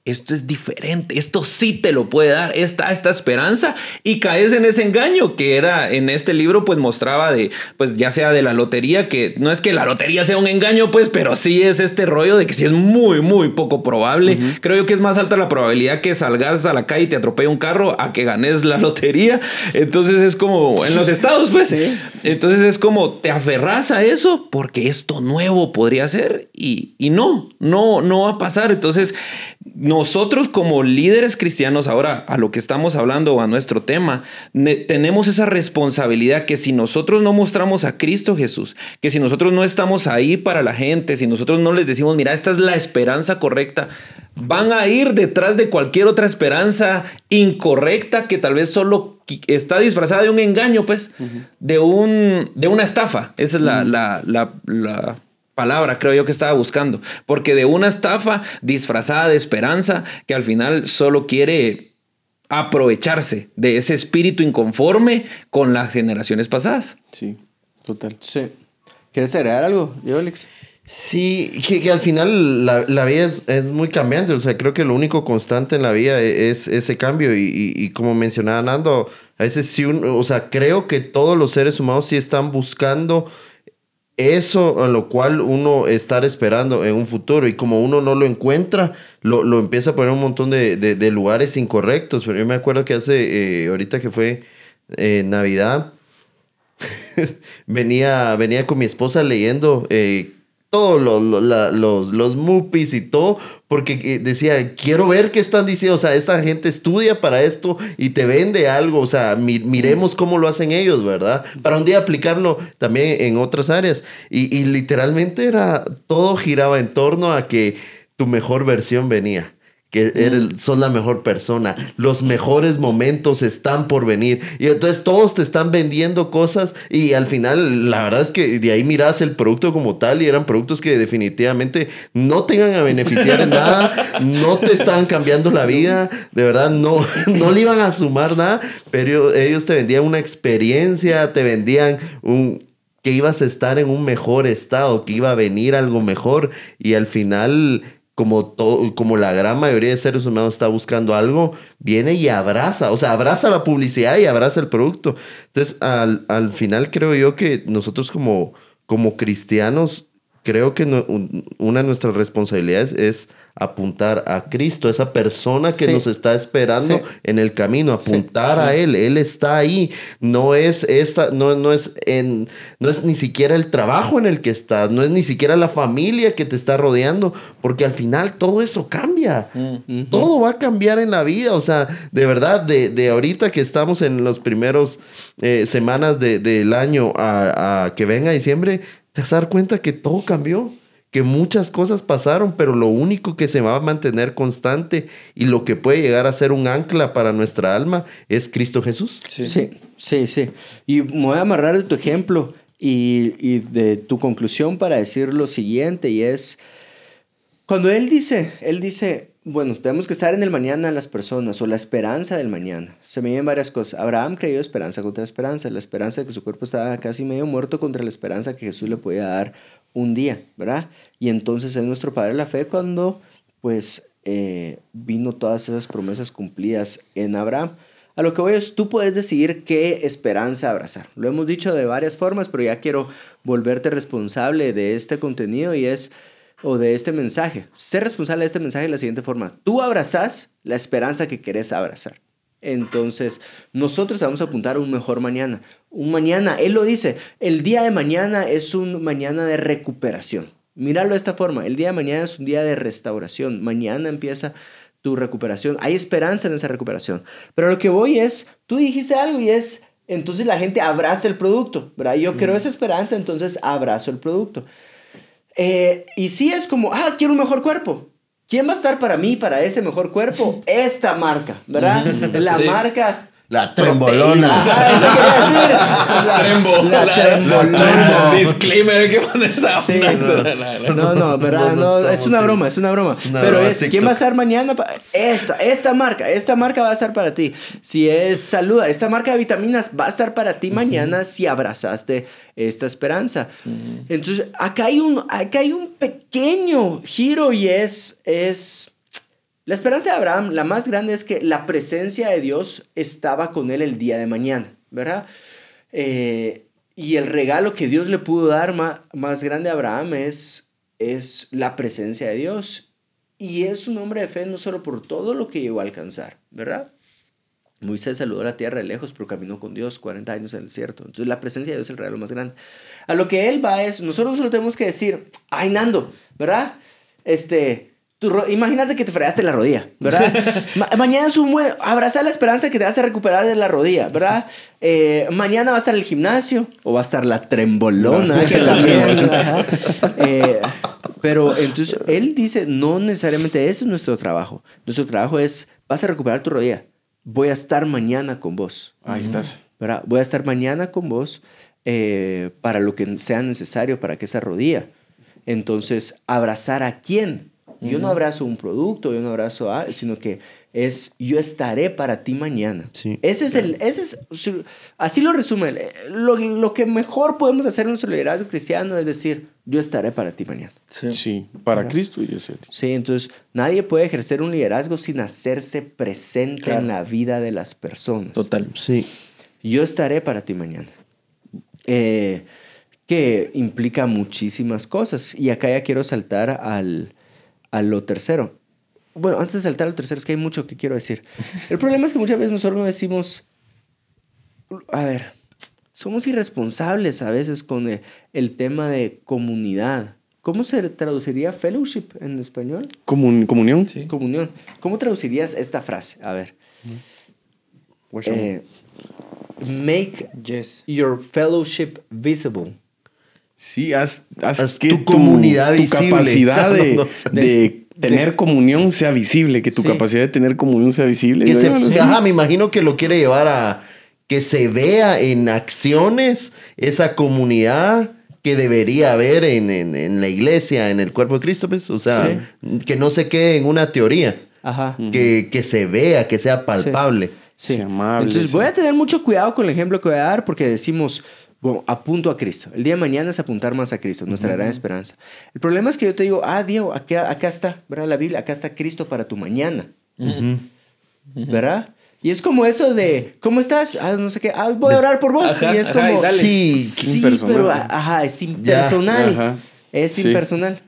Esto es diferente, esto sí te lo puede dar, esta, esta esperanza y caes en ese engaño que era en este libro pues mostraba de, pues ya sea de la lotería, que no es que la lotería sea un engaño pues, pero sí es este rollo de que sí es muy, muy poco probable. Creo yo que es más alta la probabilidad que salgas a la calle y te atropelle un carro a que ganes la lotería. Entonces es como en los estados pues. Entonces es como te aferras a eso porque esto nuevo podría ser y, y no, no, no va a pasar. Entonces nosotros como líderes cristianos, ahora a lo que estamos hablando, a nuestro tema, ne- tenemos esa responsabilidad que si nosotros no mostramos a Cristo Jesús, que si nosotros no estamos ahí para la gente, si nosotros no les decimos, mira, esta es la esperanza correcta, van a ir detrás de cualquier otra esperanza incorrecta que tal vez solo está disfrazada de un engaño, pues, de, un, de una estafa. Esa es la, la, la- la palabra, creo yo que estaba buscando. Porque de una estafa disfrazada de esperanza que al final solo quiere aprovecharse de ese espíritu inconforme con las generaciones pasadas. Sí, total. Sí. ¿Quieres agregar algo, yo, Alex? Sí, que, que al final la, la vida es, es muy cambiante. O sea, creo que lo único constante en la vida e- es, ese cambio. Y, y- y como mencionaba Nando, a veces sí, un- o sea, creo que todos los seres humanos sí están buscando eso a lo cual uno estar esperando en un futuro y como uno no lo encuentra, lo, lo empieza a poner un montón de, de- lugares incorrectos. Pero yo me acuerdo que hace, eh, ahorita que fue eh, Navidad, venía, venía con mi esposa leyendo eh, todos los, los, los, Muppies y todo, porque eh, decía, quiero ver qué están diciendo, o sea, esta gente estudia para esto y te vende algo, o sea, mi- miremos cómo lo hacen ellos, ¿verdad? Para un día aplicarlo también en otras áreas. Y, y literalmente era, todo giraba en torno a que tu mejor versión venía que eres, son la mejor persona. Los mejores momentos están por venir. Y entonces todos te están vendiendo cosas y al final la verdad es que de ahí miras el producto como tal y eran productos que definitivamente no te iban a beneficiar en nada, no te estaban cambiando la vida, de verdad no, no le iban a sumar nada, pero ellos te vendían una experiencia, te vendían un que ibas a estar en un mejor estado, que iba a venir algo mejor y al final como, to- como la gran mayoría de seres humanos está buscando algo, viene y abraza, o sea, abraza la publicidad y abraza el producto. Entonces, al, al final creo yo que nosotros como, como cristianos, creo que no- un- una de nuestras responsabilidades es apuntar a Cristo, esa persona que Sí. nos está esperando Sí. en el camino, apuntar a Él, Él está ahí, no es esta, no, no es en, no es ni siquiera el trabajo en el que estás, no es ni siquiera la familia que te está rodeando, porque al final todo eso cambia, todo va a cambiar en la vida, o sea, de verdad, de, de ahorita que estamos en los primeros eh, semanas de- del año a, a que venga diciembre, te vas a dar cuenta que todo cambió que muchas cosas pasaron, pero lo único que se va a mantener constante y lo que puede llegar a ser un ancla para nuestra alma es Cristo Jesús. Sí, sí, sí. Y me voy a amarrar de tu ejemplo y, y de tu conclusión para decir lo siguiente, y es, cuando él dice, él dice, bueno, tenemos que estar en el mañana las personas, o la esperanza del mañana. Se me vienen varias cosas. Abraham creyó esperanza contra esperanza, la esperanza de que su cuerpo estaba casi medio muerto contra la esperanza que Jesús le podía dar un día, ¿verdad? Y entonces es nuestro Padre la fe cuando, pues, eh, vino todas esas promesas cumplidas en Abraham. A lo que voy es, tú puedes decidir qué esperanza abrazar. Lo hemos dicho de varias formas, pero ya quiero volverte responsable de este contenido y es, o de este mensaje. Ser responsable de este mensaje de la siguiente forma. Tú abrazas la esperanza que querés abrazar. Entonces, nosotros te vamos a apuntar a un mejor mañana. Un mañana, él lo dice, el día de mañana es un mañana de recuperación. Míralo de esta forma, el día de mañana es un día de restauración. Mañana empieza tu recuperación. Hay esperanza en esa recuperación. Pero lo que voy es, tú dijiste algo y es, entonces la gente abraza el producto, ¿verdad? Yo creo esa esperanza, entonces abrazo el producto. Eh, y sí es como, ah, quiero un mejor cuerpo. ¿Quién va a estar para mí, para ese mejor cuerpo? Esta marca, ¿verdad? La Sí. marca... La proteína. trembolona. Eso decir. La- Trembo. La trembolona. Disclaimer, hay que poner esa Sí, no, no, ¿verdad? No, es una broma, es una broma. es una Pero broma, es, ¿quién va a estar mañana? Esta, esta marca, esta marca va a estar para ti. Si es salud, esta marca de vitaminas va a estar para ti mañana si abrazaste esta esperanza. Entonces, acá hay un, acá hay un pequeño giro y es, es la esperanza de Abraham, la más grande es que la presencia de Dios estaba con él el día de mañana, ¿verdad? Eh, y el regalo que Dios le pudo dar ma- más, grande a Abraham es, es la presencia de Dios. Y es un hombre de fe no solo por todo lo que llegó a alcanzar, ¿verdad? Moisés saludó la tierra de lejos, pero caminó con Dios 40 años en el desierto. Entonces la presencia de Dios es el regalo más grande. A lo que él va es, nosotros no solo tenemos que decir, ay Nando, ¿verdad? Este, ro- imagínate que te fregaste la rodilla, ¿verdad? Ma- mañana es un buen, abraza la esperanza que te vas a recuperar de la rodilla, ¿verdad? Eh, mañana va a estar el gimnasio o va a estar la trembolona, que también. Eh, pero entonces él dice, no necesariamente ese es nuestro trabajo. Nuestro trabajo es, vas a recuperar tu rodilla. Voy a estar mañana con vos. Ahí estás. ¿verdad? Voy a estar mañana con vos eh, para lo que sea necesario para que esa rodilla. Entonces, abrazar a quién. Yo no abrazo un producto, yo no abrazo a, sino que es yo estaré para ti mañana. Sí, ese es el, ese es, así lo resume. eh, Lo, lo que mejor podemos hacer en nuestro liderazgo cristiano es decir, yo estaré para ti mañana. Sí, para Cristo y ese. Sí, entonces nadie puede ejercer un liderazgo sin hacerse presente Claro. en la vida de las personas. Total. Sí. Yo estaré para ti mañana. Eh, que implica muchísimas cosas. Y acá ya quiero saltar al, a lo tercero. Bueno, antes de saltar al tercero, es que hay mucho que quiero decir. El problema es que muchas veces nosotros no decimos, a ver, somos irresponsables a veces con el, el tema de comunidad. ¿Cómo se traduciría fellowship en español? Comun- comunión. Comunión. ¿Cómo traducirías esta frase? A ver. Eh, make Yes. your fellowship visible. Sí, haz, haz Haz que tu tu, comunidad tu visible. capacidad de, No de tener comunión sea visible, que tu Sí. capacidad de tener comunión sea visible. Que se, sí. ajá, me imagino que lo quiere llevar a que se vea en acciones esa comunidad que debería haber en, en- en la iglesia, en el cuerpo de Cristo, pues. O sea, que no se quede en una teoría, Ajá. que, que se vea, que sea palpable. Sí. Sea amable, Entonces sí. voy a tener mucho cuidado con el ejemplo que voy a dar porque decimos, bueno, apunto a Cristo. El día de mañana es apuntar más a Cristo, nuestra gran esperanza. El problema es que yo te digo, ah, Diego, acá, acá está, ¿verdad? La Biblia, acá está Cristo para tu mañana. ¿Verdad? Y es como eso de, ¿cómo estás? Ah, no sé qué, ah, voy a orar por vos. Ajá, y es ajá, como, y. Sí, sí, impersonal. pero, ajá, es impersonal. Ajá. Es Sí. impersonal.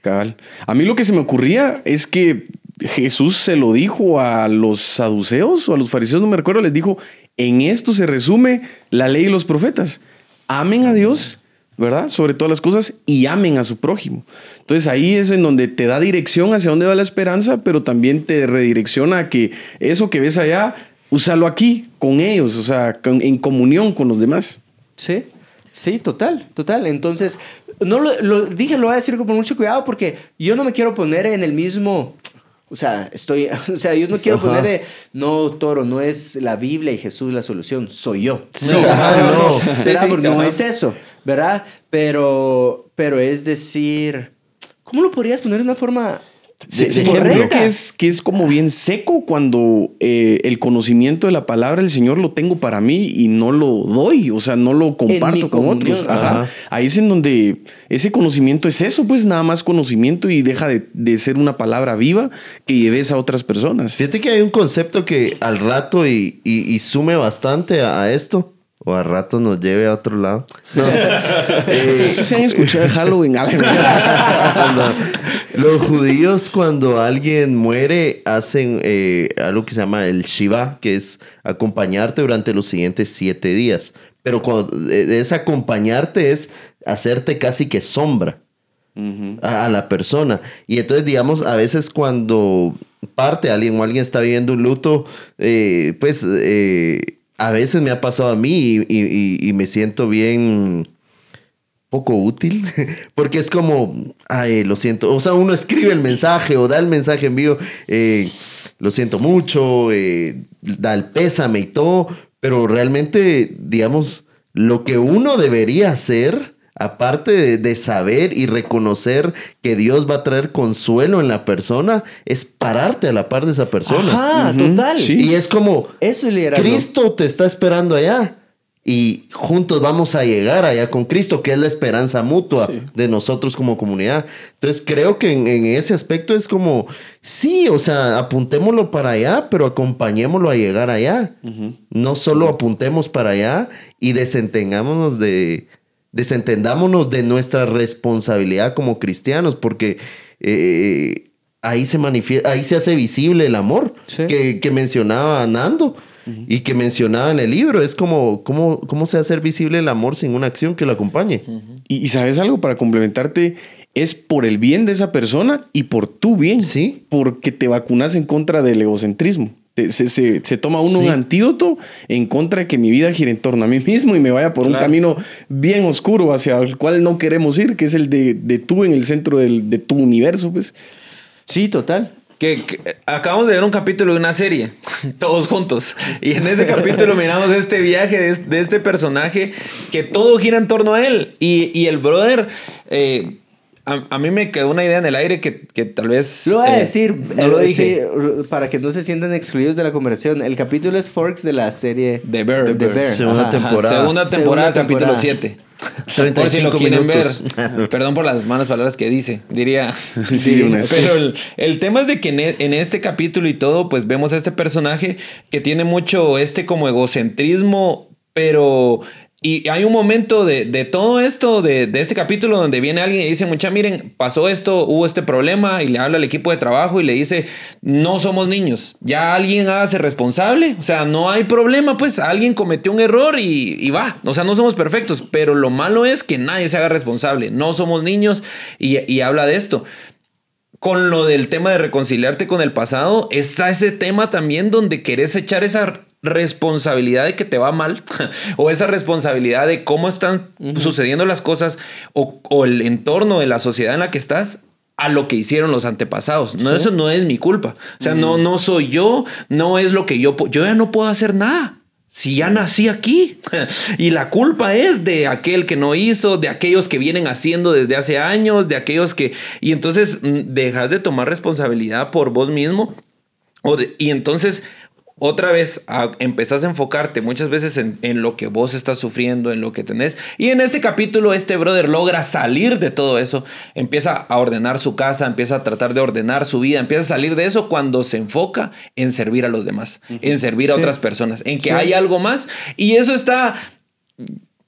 Cabal. A mí lo que se me ocurría es que Jesús se lo dijo a los saduceos o a los fariseos, no me recuerdo, les dijo, en esto se resume la ley y los profetas. Amen a Dios, ¿verdad? Sobre todas las cosas y amen a su prójimo. Entonces ahí es en donde te da dirección hacia dónde va la esperanza, pero también te redirecciona a que eso que ves allá, úsalo aquí, con ellos, o sea, en comunión con los demás. Sí, sí, total, total. Entonces, no lo, lo- dije, lo voy a decir con mucho cuidado porque yo no me quiero poner en el mismo. O sea, estoy, o sea, yo no quiero Ajá. poner de, no, Toro, no es la Biblia y Jesús la solución, soy yo. Sí, ajá, no. ¿verdad? Sí, sí, Porque no ajá. es eso, ¿verdad? Pero, pero es decir, ¿cómo lo podrías poner de una forma Ocurrió ejemplo. que es, que es como bien seco cuando eh, el conocimiento de la palabra del Señor lo tengo para mí y no lo doy, o sea, no lo comparto con otros. Ajá. Ajá. Ahí es en donde ese conocimiento es eso, pues nada más conocimiento y deja de, de ser una palabra viva que lleves a otras personas. Fíjate que hay un concepto que al rato y, y- y sume bastante a, a esto, o al rato nos lleve a otro lado. No. Eh, si han escuchado de Halloween. No. Los judíos cuando alguien muere hacen eh, algo que se llama el Shiva, que es acompañarte durante los siguientes siete días. Pero cuando es acompañarte es hacerte casi que sombra a, a la persona. Y entonces, digamos, a veces cuando parte alguien o alguien está viviendo un luto, eh, pues eh, a veces me ha pasado a mí y, me siento bien poco útil, porque es como, ay, lo siento, o sea, uno escribe el mensaje o da el mensaje en vivo, eh, lo siento mucho, eh, da el pésame y todo, pero realmente, digamos, lo que uno debería hacer, aparte de, de saber y reconocer que Dios va a traer consuelo en la persona, es pararte a la par de esa persona. Ajá, Ujú, total. sí. Y es como, Eso. Cristo te está esperando allá. Y juntos vamos a llegar allá con Cristo, que es la esperanza mutua de nosotros como comunidad. Entonces creo que en, en ese aspecto es como, sí, o sea, apuntémoslo para allá, pero acompañémoslo a llegar allá. No solo apuntemos para allá y desentengámonos de, desentendámonos de nuestra responsabilidad como cristianos, porque eh, ahí se manifiesta, ahí se hace visible el amor Sí. que, que mencionaba Nando y que mencionaba en el libro. Es como, ¿cómo, ¿cómo se hace visible el amor sin una acción que lo acompañe? Y, y sabes algo, para complementarte, es por el bien de esa persona y por tu bien. Sí. Porque te vacunas en contra del egocentrismo. Se, se- se toma uno Sí. un antídoto en contra de que mi vida gire en torno a mí mismo y me vaya por un camino bien oscuro hacia el cual no queremos ir, que es el de, de tú en el centro del- de tu universo. Pues. Sí, total. Que, que, acabamos de ver un capítulo de una serie, todos juntos. Y en ese capítulo miramos este viaje de, de este personaje que todo gira en torno a él. Y, y el brother, eh, a, a mí me quedó una idea en el aire que, que tal vez... Lo voy a eh, decir, No lo eh, dije. sí, para que no se sientan excluidos de la conversación. El capítulo es Forks de la serie The Bear. The The Bear. Segunda Ajá. temporada. Segunda temporada, Segunda capítulo temporada. 7. Por si lo 35 quieren minutos. ver. Perdón por las malas palabras que dice, diría. Sí. Pero el, el tema es de que en, e- en este capítulo y todo, pues vemos a este personaje que tiene mucho este como egocentrismo, pero Y hay un momento de, de todo esto, de, de, este capítulo, donde viene alguien y dice, mucha, miren, pasó esto, hubo este problema, y le habla al equipo de trabajo y le dice, no somos niños, ya alguien hágase responsable, o sea, no hay problema, pues alguien cometió un error y, y va, o sea, no somos perfectos, pero lo malo es que nadie se haga responsable, no somos niños y, y habla de esto. Con lo del tema de reconciliarte con el pasado, está ese tema también donde querés echar esa responsabilidad de que te va mal o esa responsabilidad de cómo están sucediendo las cosas o, o, el entorno de la sociedad en la que estás a lo que hicieron los antepasados. No, ¿Sí? eso no es mi culpa. O sea, no, no soy yo, no es lo que yo... Yo ya no puedo hacer nada. Si ya nací aquí. y la culpa es de aquel que no hizo, de aquellos que vienen haciendo desde hace años, de aquellos que... Y entonces dejas de tomar responsabilidad por vos mismo. O de, y entonces otra vez a, empezás a enfocarte muchas veces en, en, lo que vos estás sufriendo, en lo que tenés. Y en este capítulo este brother logra salir de todo eso, empieza a ordenar su casa, empieza a tratar de ordenar su vida, empieza a salir de eso cuando se enfoca en servir a los demás, uh -huh. en servir sí. a otras personas, en que sí. hay algo más. Y eso está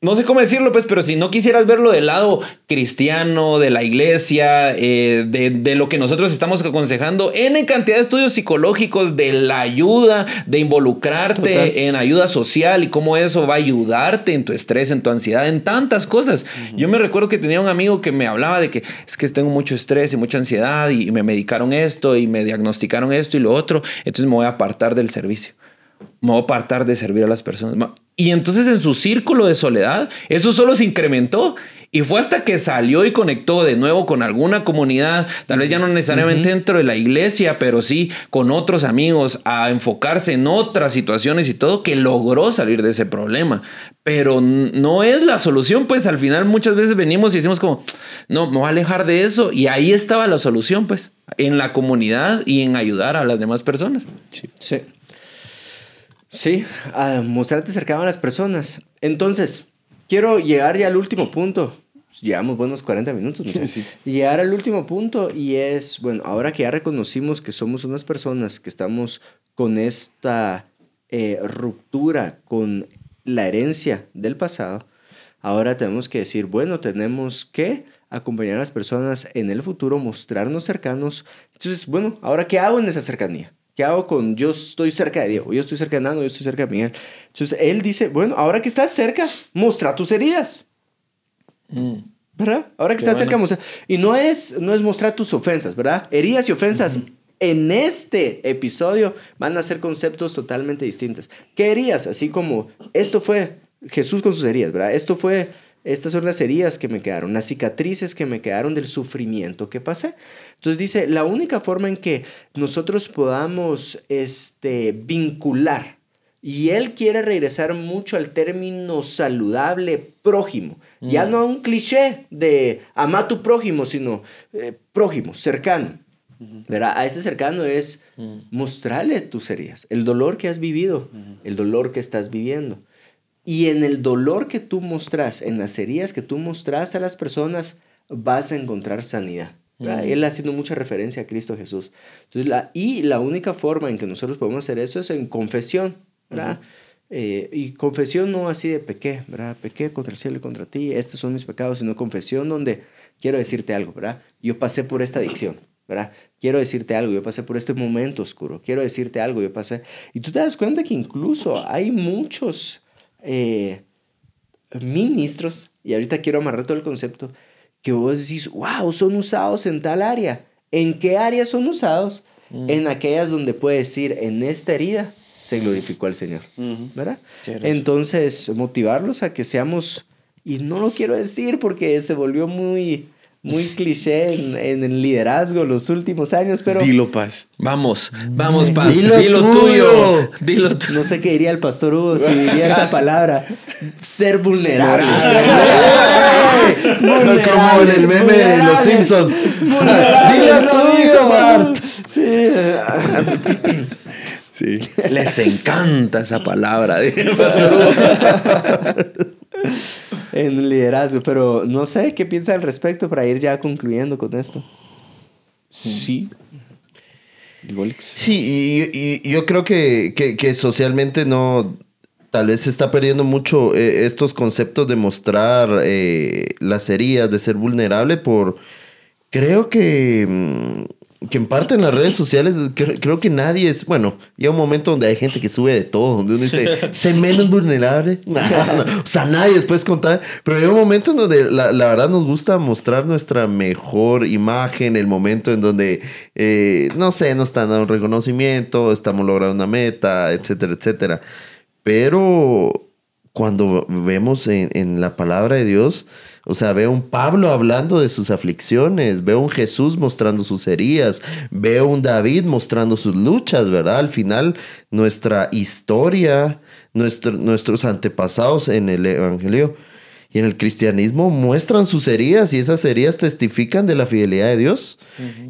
no sé cómo decirlo, pues, pero si no quisieras verlo del lado cristiano, de la iglesia, eh, de, de, lo que nosotros estamos aconsejando, en cantidad de estudios psicológicos, de la ayuda, de involucrarte Total. en ayuda social y cómo eso va a ayudarte en tu estrés, en tu ansiedad, en tantas cosas. Uh -huh. Yo me recuerdo que tenía un amigo que me hablaba de que es que tengo mucho estrés y mucha ansiedad y me medicaron esto y me diagnosticaron esto y lo otro, entonces me voy a apartar del servicio me voy a apartar de servir a las personas. Y entonces en su círculo de soledad, eso solo se incrementó. Y fue hasta que salió y conectó de nuevo con alguna comunidad, tal vez ya no necesariamente uh -huh. dentro de la iglesia, pero sí con otros amigos, a enfocarse en otras situaciones y todo, que logró salir de ese problema. Pero no es la solución, pues al final muchas veces venimos y decimos como, no, me voy a alejar de eso. Y ahí estaba la solución, pues, en la comunidad y en ayudar a las demás personas. Sí. sí. Sí, a mostrarte cercano a las personas. Entonces, quiero llegar ya al último punto. Llevamos buenos 40 minutos. ¿no? Sí. Llegar al último punto y es, bueno, ahora que ya reconocimos que somos unas personas que estamos con esta eh, ruptura con la herencia del pasado, ahora tenemos que decir, bueno, tenemos que acompañar a las personas en el futuro, mostrarnos cercanos. Entonces, bueno, ahora, ¿qué hago en esa cercanía? ¿Qué hago con yo estoy cerca de Diego, yo estoy cerca de Nando, yo estoy cerca de Miguel? Entonces él dice, bueno, ahora que estás cerca, muestra tus heridas. Mm. ¿Verdad? Ahora que Qué estás bueno. cerca, muestra. Y no es, no es mostrar tus ofensas, ¿verdad? Heridas y ofensas mm -hmm. en este episodio van a ser conceptos totalmente distintos. ¿Qué heridas? Así como esto fue Jesús con sus heridas, ¿verdad? Esto fue estas son las heridas que me quedaron, las cicatrices que me quedaron del sufrimiento que pasé. Entonces dice, la única forma en que nosotros podamos este, vincular, y él quiere regresar mucho al término saludable prójimo, mm. ya no a un cliché de ama a tu prójimo, sino eh, prójimo, cercano. ¿verdad? A ese cercano es mm. mostrarle tus heridas, el dolor que has vivido, el dolor que estás viviendo. Y en el dolor que tú mostras, en las heridas que tú mostras a las personas, vas a encontrar sanidad. Mm. Él haciendo mucha referencia a Cristo Jesús. Entonces, la, y la única forma en que nosotros podemos hacer eso es en confesión. ¿verdad? Uh -huh. eh, y confesión no así de pequé, ¿verdad? Pequé contra el cielo y contra ti, estos son mis pecados, sino confesión donde quiero decirte algo, ¿verdad? Yo pasé por esta adicción, ¿verdad? Quiero decirte algo, yo pasé por este momento oscuro, quiero decirte algo, yo pasé... Y tú te das cuenta que incluso hay muchos eh, ministros, y ahorita quiero amarrar todo el concepto, que vos decís, wow, son usados en tal área. ¿En qué área son usados? Mm. En aquellas donde puede decir, en esta herida se glorificó al Señor. ¿verdad? Entonces, motivarlos a que seamos, y no lo quiero decir porque se volvió muy muy cliché en, en, el liderazgo los últimos años, pero... Dilo, Paz. Vamos, vamos, Paz. Dilo, Dilo tuyo. tuyo. Dilo tuyo. No sé qué diría el pastor Hugo si diría esta palabra. Ser vulnerable. vulnerable. Como en el meme de los Simpsons. Dilo tuyo, Bart. Sí. sí. Les encanta esa palabra. en liderazgo, pero no sé qué piensa al respecto para ir ya concluyendo con esto. Sí. Sí, y, y, yo creo que, que, que, socialmente no, tal vez se está perdiendo mucho eh, estos conceptos de mostrar eh, las heridas, de ser vulnerable por... Creo que, mm, que en parte en las redes sociales cre- creo que nadie es... Bueno, llega un momento donde hay gente que sube de todo, donde uno dice, sé menos vulnerable. o sea, nadie después contar. Pero llega un momento en donde la, la verdad nos gusta mostrar nuestra mejor imagen, el momento en donde, eh, no sé, nos están dando un reconocimiento, estamos logrando una meta, etcétera, etcétera. Pero cuando vemos en, en la palabra de Dios, o sea, veo un Pablo hablando de sus aflicciones, veo un Jesús mostrando sus heridas, veo un David mostrando sus luchas, ¿verdad? Al final, nuestra historia, nuestro- nuestros antepasados en el Evangelio y en el cristianismo muestran sus heridas y esas heridas testifican de la fidelidad de Dios.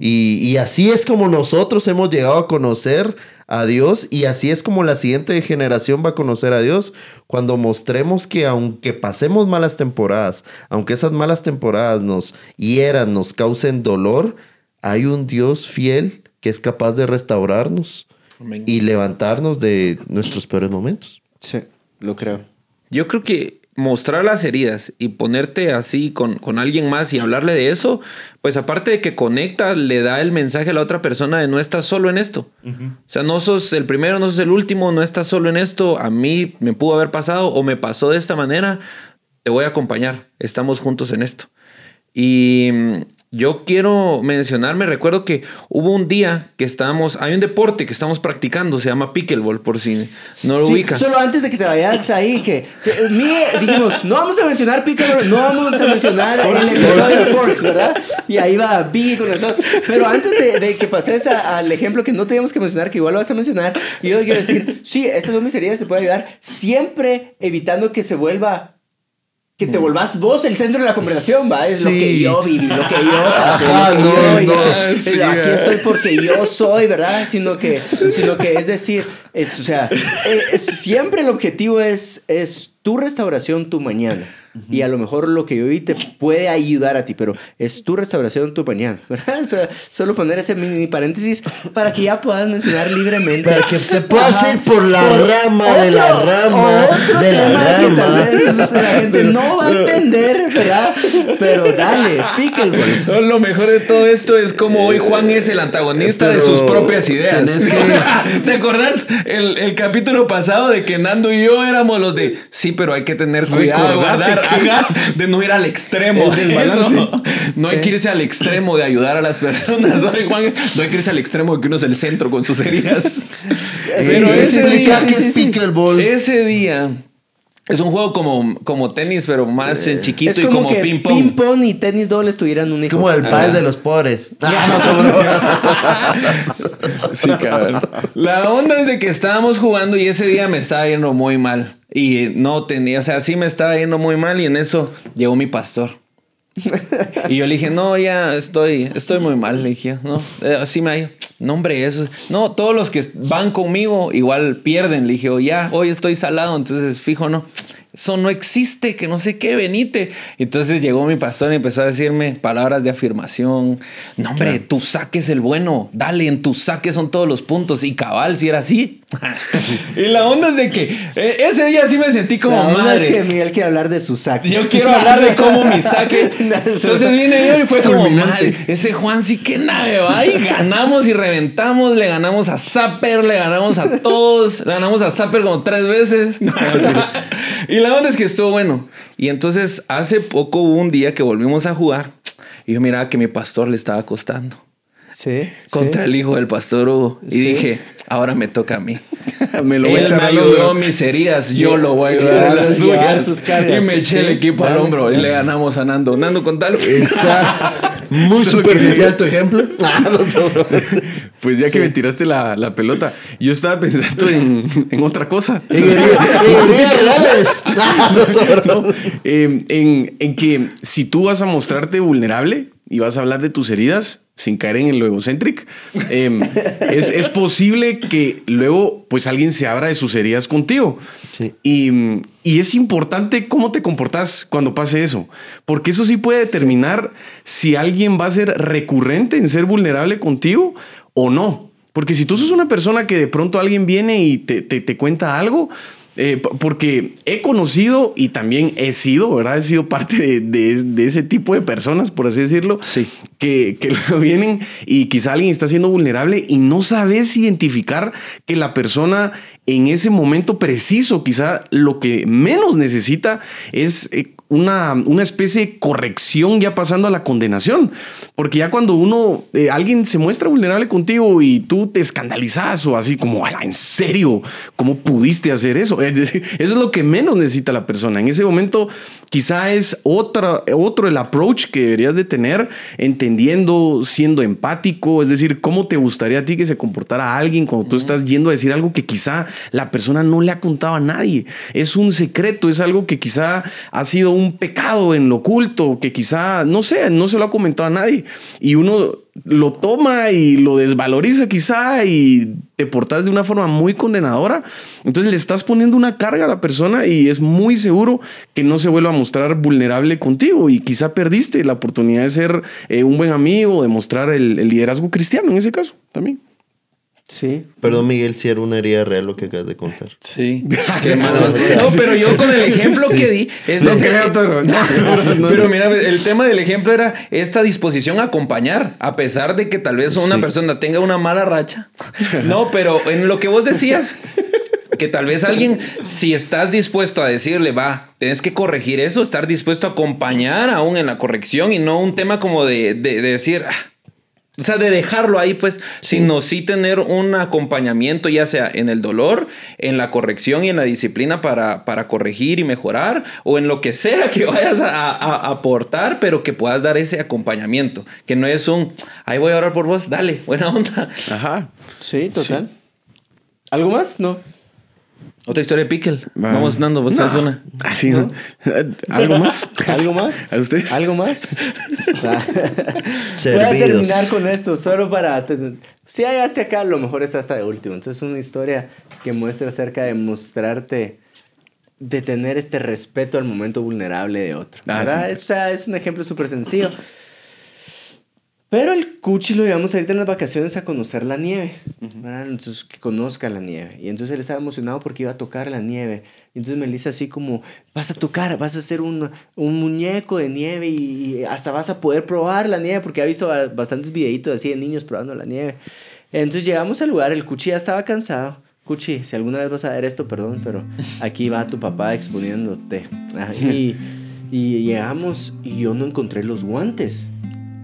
y, y así es como nosotros hemos llegado a conocer a Dios y así es como la siguiente generación va a conocer a Dios cuando mostremos que aunque pasemos malas temporadas, aunque esas malas temporadas nos hieran, nos causen dolor, hay un Dios fiel que es capaz de restaurarnos Amén. y levantarnos de nuestros peores momentos. Sí, lo creo. Yo creo que mostrar las heridas y ponerte así con, con alguien más y hablarle de eso, pues aparte de que conecta, le da el mensaje a la otra persona de no estás solo en esto. O sea, no sos el primero, no sos el último, no estás solo en esto. A mí me pudo haber pasado o me pasó de esta manera. Te voy a acompañar. Estamos juntos en esto. Y yo quiero mencionar, me recuerdo que hubo un día que estábamos, hay un deporte que estamos practicando, se llama pickleball, por si no lo Sí, ubicas. Solo antes de que te vayas ahí, que, que mi- dijimos, no vamos a mencionar Pickleball, no vamos a mencionar el episodio de Forks, ¿verdad? Y ahí va Biggie con los dos. Pero antes de, de que pases a- al ejemplo que no teníamos que mencionar, que igual lo vas a mencionar, yo quiero decir, sí, estas son mis heridas, te puede ayudar, siempre evitando que se vuelva... Que te volvás vos el centro de la conversación, ¿va? Es lo que yo viví, lo que yo pasé, Ajá, lo que no, yo no. Sí, Aquí estoy porque yo soy, ¿verdad? Sino que, sino que es decir, es, o sea, eh, es- siempre el objetivo es, es tu restauración, tu mañana. Y a lo mejor lo que yo vi te puede ayudar a ti, pero es tu restauración, tu mañana, ¿verdad? O sea, solo poner ese mini paréntesis para que ya puedas mencionar libremente. Para que te puedas ir por la rama de la otro- rama otro de la tema que tal rama. vez, o sea, la gente no va a entender, ¿verdad? Pero dale, pickleball. No, Lo mejor de todo esto es como hoy Juan es el antagonista de Pero sus propias ideas. que- O sea, ¿te acordás el, el capítulo pasado de que Nando y yo éramos los de sí, pero hay que tener cuidado de, guardar, de no ir al extremo? El desbalance. Eso. No hay que irse al extremo de ayudar a las personas. Juan, no hay que irse al extremo de que uno es el centro con sus heridas. Pero ese día, ese día es un juego como, como tenis, pero más en chiquito Es y como, que ping pong. ping pong y tenis dobles tuvieran un Es hijo. como el pal de los pobres. Ah, no. Sí, cabrón. La onda es de que estábamos jugando y ese día me estaba yendo muy mal. Y no tenía, o sea, sí me estaba yendo muy mal y en eso llegó mi pastor. Y yo le dije, no, ya estoy, estoy muy mal. Le dije, no, eh, así me ha ido. No, hombre, eso. No, todos los que van conmigo igual pierden. Le dije, "Oh, ya, hoy estoy salado, entonces fijo, no. Eso no existe, que no sé qué, venite. Entonces llegó mi pastor y empezó a decirme palabras de afirmación. No, hombre, tu saque es el bueno. Dale, en tu saque son todos los puntos. Y cabal, si era así. y la onda es de que eh, ese día sí me sentí como La madre. es que Miguel quiere hablar de su saque. Yo quiero hablar de cómo mi saque. Entonces vine yo y fue como, madre, ese Juan sí que nave va. Y ganamos y reventamos. Le ganamos a Zapper, le ganamos a todos. Le ganamos a Zapper como tres veces. y la onda es que estuvo bueno. Y entonces hace poco hubo un día que volvimos a jugar. Y yo miraba que mi pastor le estaba costando. Sí. Contra sí. el hijo del pastor Hugo. Y Sí. dije, ahora me toca a mí. Me lo voy a Él me ayudó mis heridas, yo lo voy a ayudar Llevar- las suyas. Y me eché el equipo al hombro y le ganamos a Nando. Nando, contalo. Está muy superficial tu ejemplo. Ah. Pues ya que me tiraste la, la pelota, yo estaba pensando en, en otra cosa. En heridas reales. Ah, no. Eh, en, en que si tú vas a mostrarte vulnerable y vas a hablar de tus heridas sin caer en lo egocéntrico, eh, es, es posible que luego pues alguien se abra de sus heridas contigo. Sí. Y, y es importante cómo te comportas cuando pase eso, porque eso sí puede determinar si alguien va a ser recurrente en ser vulnerable contigo o no. Porque si tú sos una persona que de pronto alguien viene y te, te- te cuenta algo, Eh, porque he conocido y también he sido, ¿verdad? He sido parte de, de- de ese tipo de personas, por así decirlo, Sí. que, que vienen y quizá alguien está siendo vulnerable y no sabes identificar que la persona en ese momento preciso, quizá lo que menos necesita es eh, una, una especie de corrección ya pasando a la condenación. Porque ya cuando uno, eh, alguien se muestra vulnerable contigo y tú te escandalizas o así como, "Ala, ¿en serio? ¿Cómo pudiste hacer eso? Es decir, eso es lo que menos necesita la persona. En ese momento quizá es otra, otro el approach que deberías de tener, entendiendo, siendo empático, es decir, cómo te gustaría a ti que se comportara alguien cuando tú estás yendo a decir algo que quizá la persona no le ha contado a nadie. Es un secreto, es algo que quizá ha sido un pecado en lo oculto, que quizá, no sé, no se lo ha comentado a nadie. Y uno lo toma y lo desvaloriza quizá y te portas de una forma muy condenadora. Entonces le estás poniendo una carga a la persona y es muy seguro que no se vuelva a mostrar vulnerable contigo y quizá perdiste la oportunidad de ser eh, un buen amigo, de mostrar el, el liderazgo cristiano en ese caso también. Sí. Perdón, Miguel, si era una herida real lo que acabas de contar. Sí. Qué. No, pero yo con el ejemplo que di. Es No ese- creo, Toro. No, no, Pero mira, el tema del ejemplo era esta disposición a acompañar, a pesar de que tal vez una Sí. persona tenga una mala racha. No, pero en lo que vos decías, que tal vez alguien, si estás dispuesto a decirle, va, tienes que corregir eso, estar dispuesto a acompañar aún en la corrección y no un tema como de, de- de decir, "Ah", o sea, de dejarlo ahí, pues, sino sí tener un acompañamiento, ya sea en el dolor, en la corrección y en la disciplina para, para corregir y mejorar, o en lo que sea que vayas a, aportar, pero que puedas dar ese acompañamiento, que no es un, ahí voy a orar por vos, dale, buena onda. Ajá. Sí, total. ¿Algo más? No. Otra historia de Pickle. Va. Vamos dando, vos No. traes una. Así, ¿no? ¿Algo más? ¿Algo más? ¿A ustedes? ¿Algo más? Ah. Voy a terminar con esto, solo para... Si llegaste acá, lo mejor está hasta de último. Entonces, una historia que muestra acerca de mostrarte, de tener este respeto al momento vulnerable de otro. Ah, ¿verdad? sí. Es- O sea, es un ejemplo súper sencillo. Pero el Cuchi lo llevamos ahorita en las vacaciones a conocer la nieve. ¿verdad? Entonces, que conozca la nieve. Y entonces él estaba emocionado porque iba a tocar la nieve. Y entonces Melissa así como, vas a tocar, vas a hacer un, un muñeco de nieve y, hasta vas a poder probar la nieve porque ha visto ba- bastantes videitos así de niños probando la nieve. Entonces llegamos al lugar, el Cuchi ya estaba cansado. Cuchi, si alguna vez vas a ver esto, perdón, pero aquí va tu papá exponiéndote. Y, y llegamos y yo no encontré los guantes.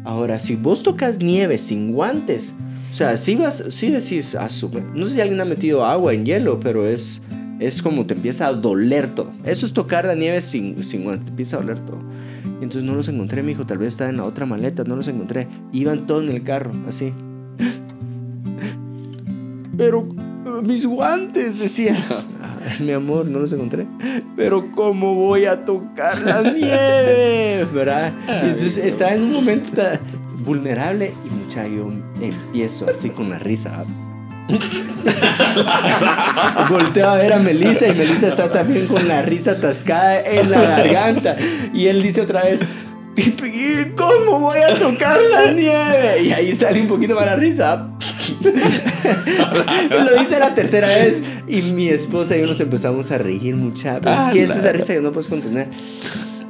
Ahora, si vos tocas nieve sin guantes, o sea, si vas, si decís, ah. No sé si alguien ha metido agua en hielo, pero es, es como te empieza a doler todo. Eso es tocar la nieve sin, sin guantes, te empieza a doler todo. Y entonces no los encontré, mi hijo, tal vez está en la otra maleta, no los encontré. Iban todos en el carro, así. Pero mis guantes, decía. "Ah, mi amor, no los encontré. Pero ¿cómo voy a tocar la nieve? ¿Verdad? Y entonces estaba en un momento tan vulnerable y mucha yo empiezo así con la risa. Volteo a ver a Melissa y Melissa está también con la risa atascada en la garganta. Y él dice otra vez, "¿Y ¿cómo voy a tocar la nieve? Y ahí sale un poquito más la risa. Lo dice la tercera vez y mi esposa y yo nos empezamos a reír mucha. Pero es que es esa risa que no puedes contener.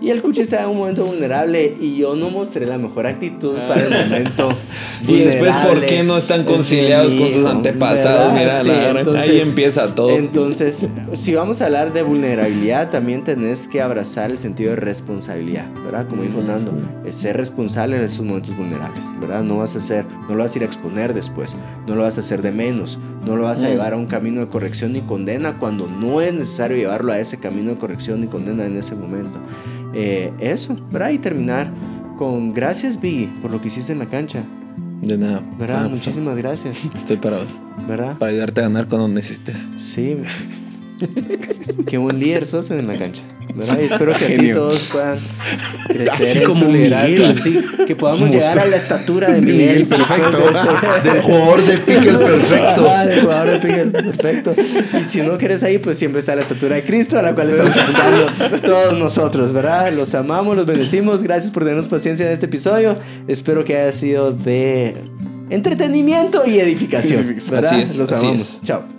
Y el cuchi estaba en un momento vulnerable y yo no mostré la mejor actitud para el momento. Y después, ¿por qué no están conciliados con sus antepasados? Mira, Sí, la- entonces- ahí empieza todo. Entonces, si vamos a hablar de vulnerabilidad, también tenés que abrazar el sentido de responsabilidad, ¿verdad? Como dijo Nando, es ser responsable en esos momentos vulnerables, ¿verdad? No vas a hacer, no lo vas a ir a exponer después, no lo vas a hacer de menos, no lo vas a Mm. llevar a un camino de corrección y condena cuando no es necesario llevarlo a ese camino de corrección y condena en ese momento. Eh, eso, ¿verdad? Y terminar con gracias, Biggie, por lo que hiciste en la cancha, De nada. ¿verdad? Pues, Muchísimas gracias, Estoy para vos. ¿verdad? Para ayudarte a ganar cuando necesites. Sí. Qué buen líder sos en la cancha. ¿verdad? Y espero que así Genio. todos puedan crecer Así en como Miguel. así que podamos Mostrar- llegar a la estatura de Miguel. Miguel, perfecto. de este- Del jugador de pickle perfecto. Ah, del jugador de Pickle, perfecto. Y si no quieres ahí, pues siempre está la estatura de Cristo, a la cual estamos apuntando todos nosotros, ¿verdad? Los amamos, los bendecimos. Gracias por tenernos paciencia en este episodio. Espero que haya sido de entretenimiento y edificación. ¿verdad? Así es, Los así amamos. es. Chao.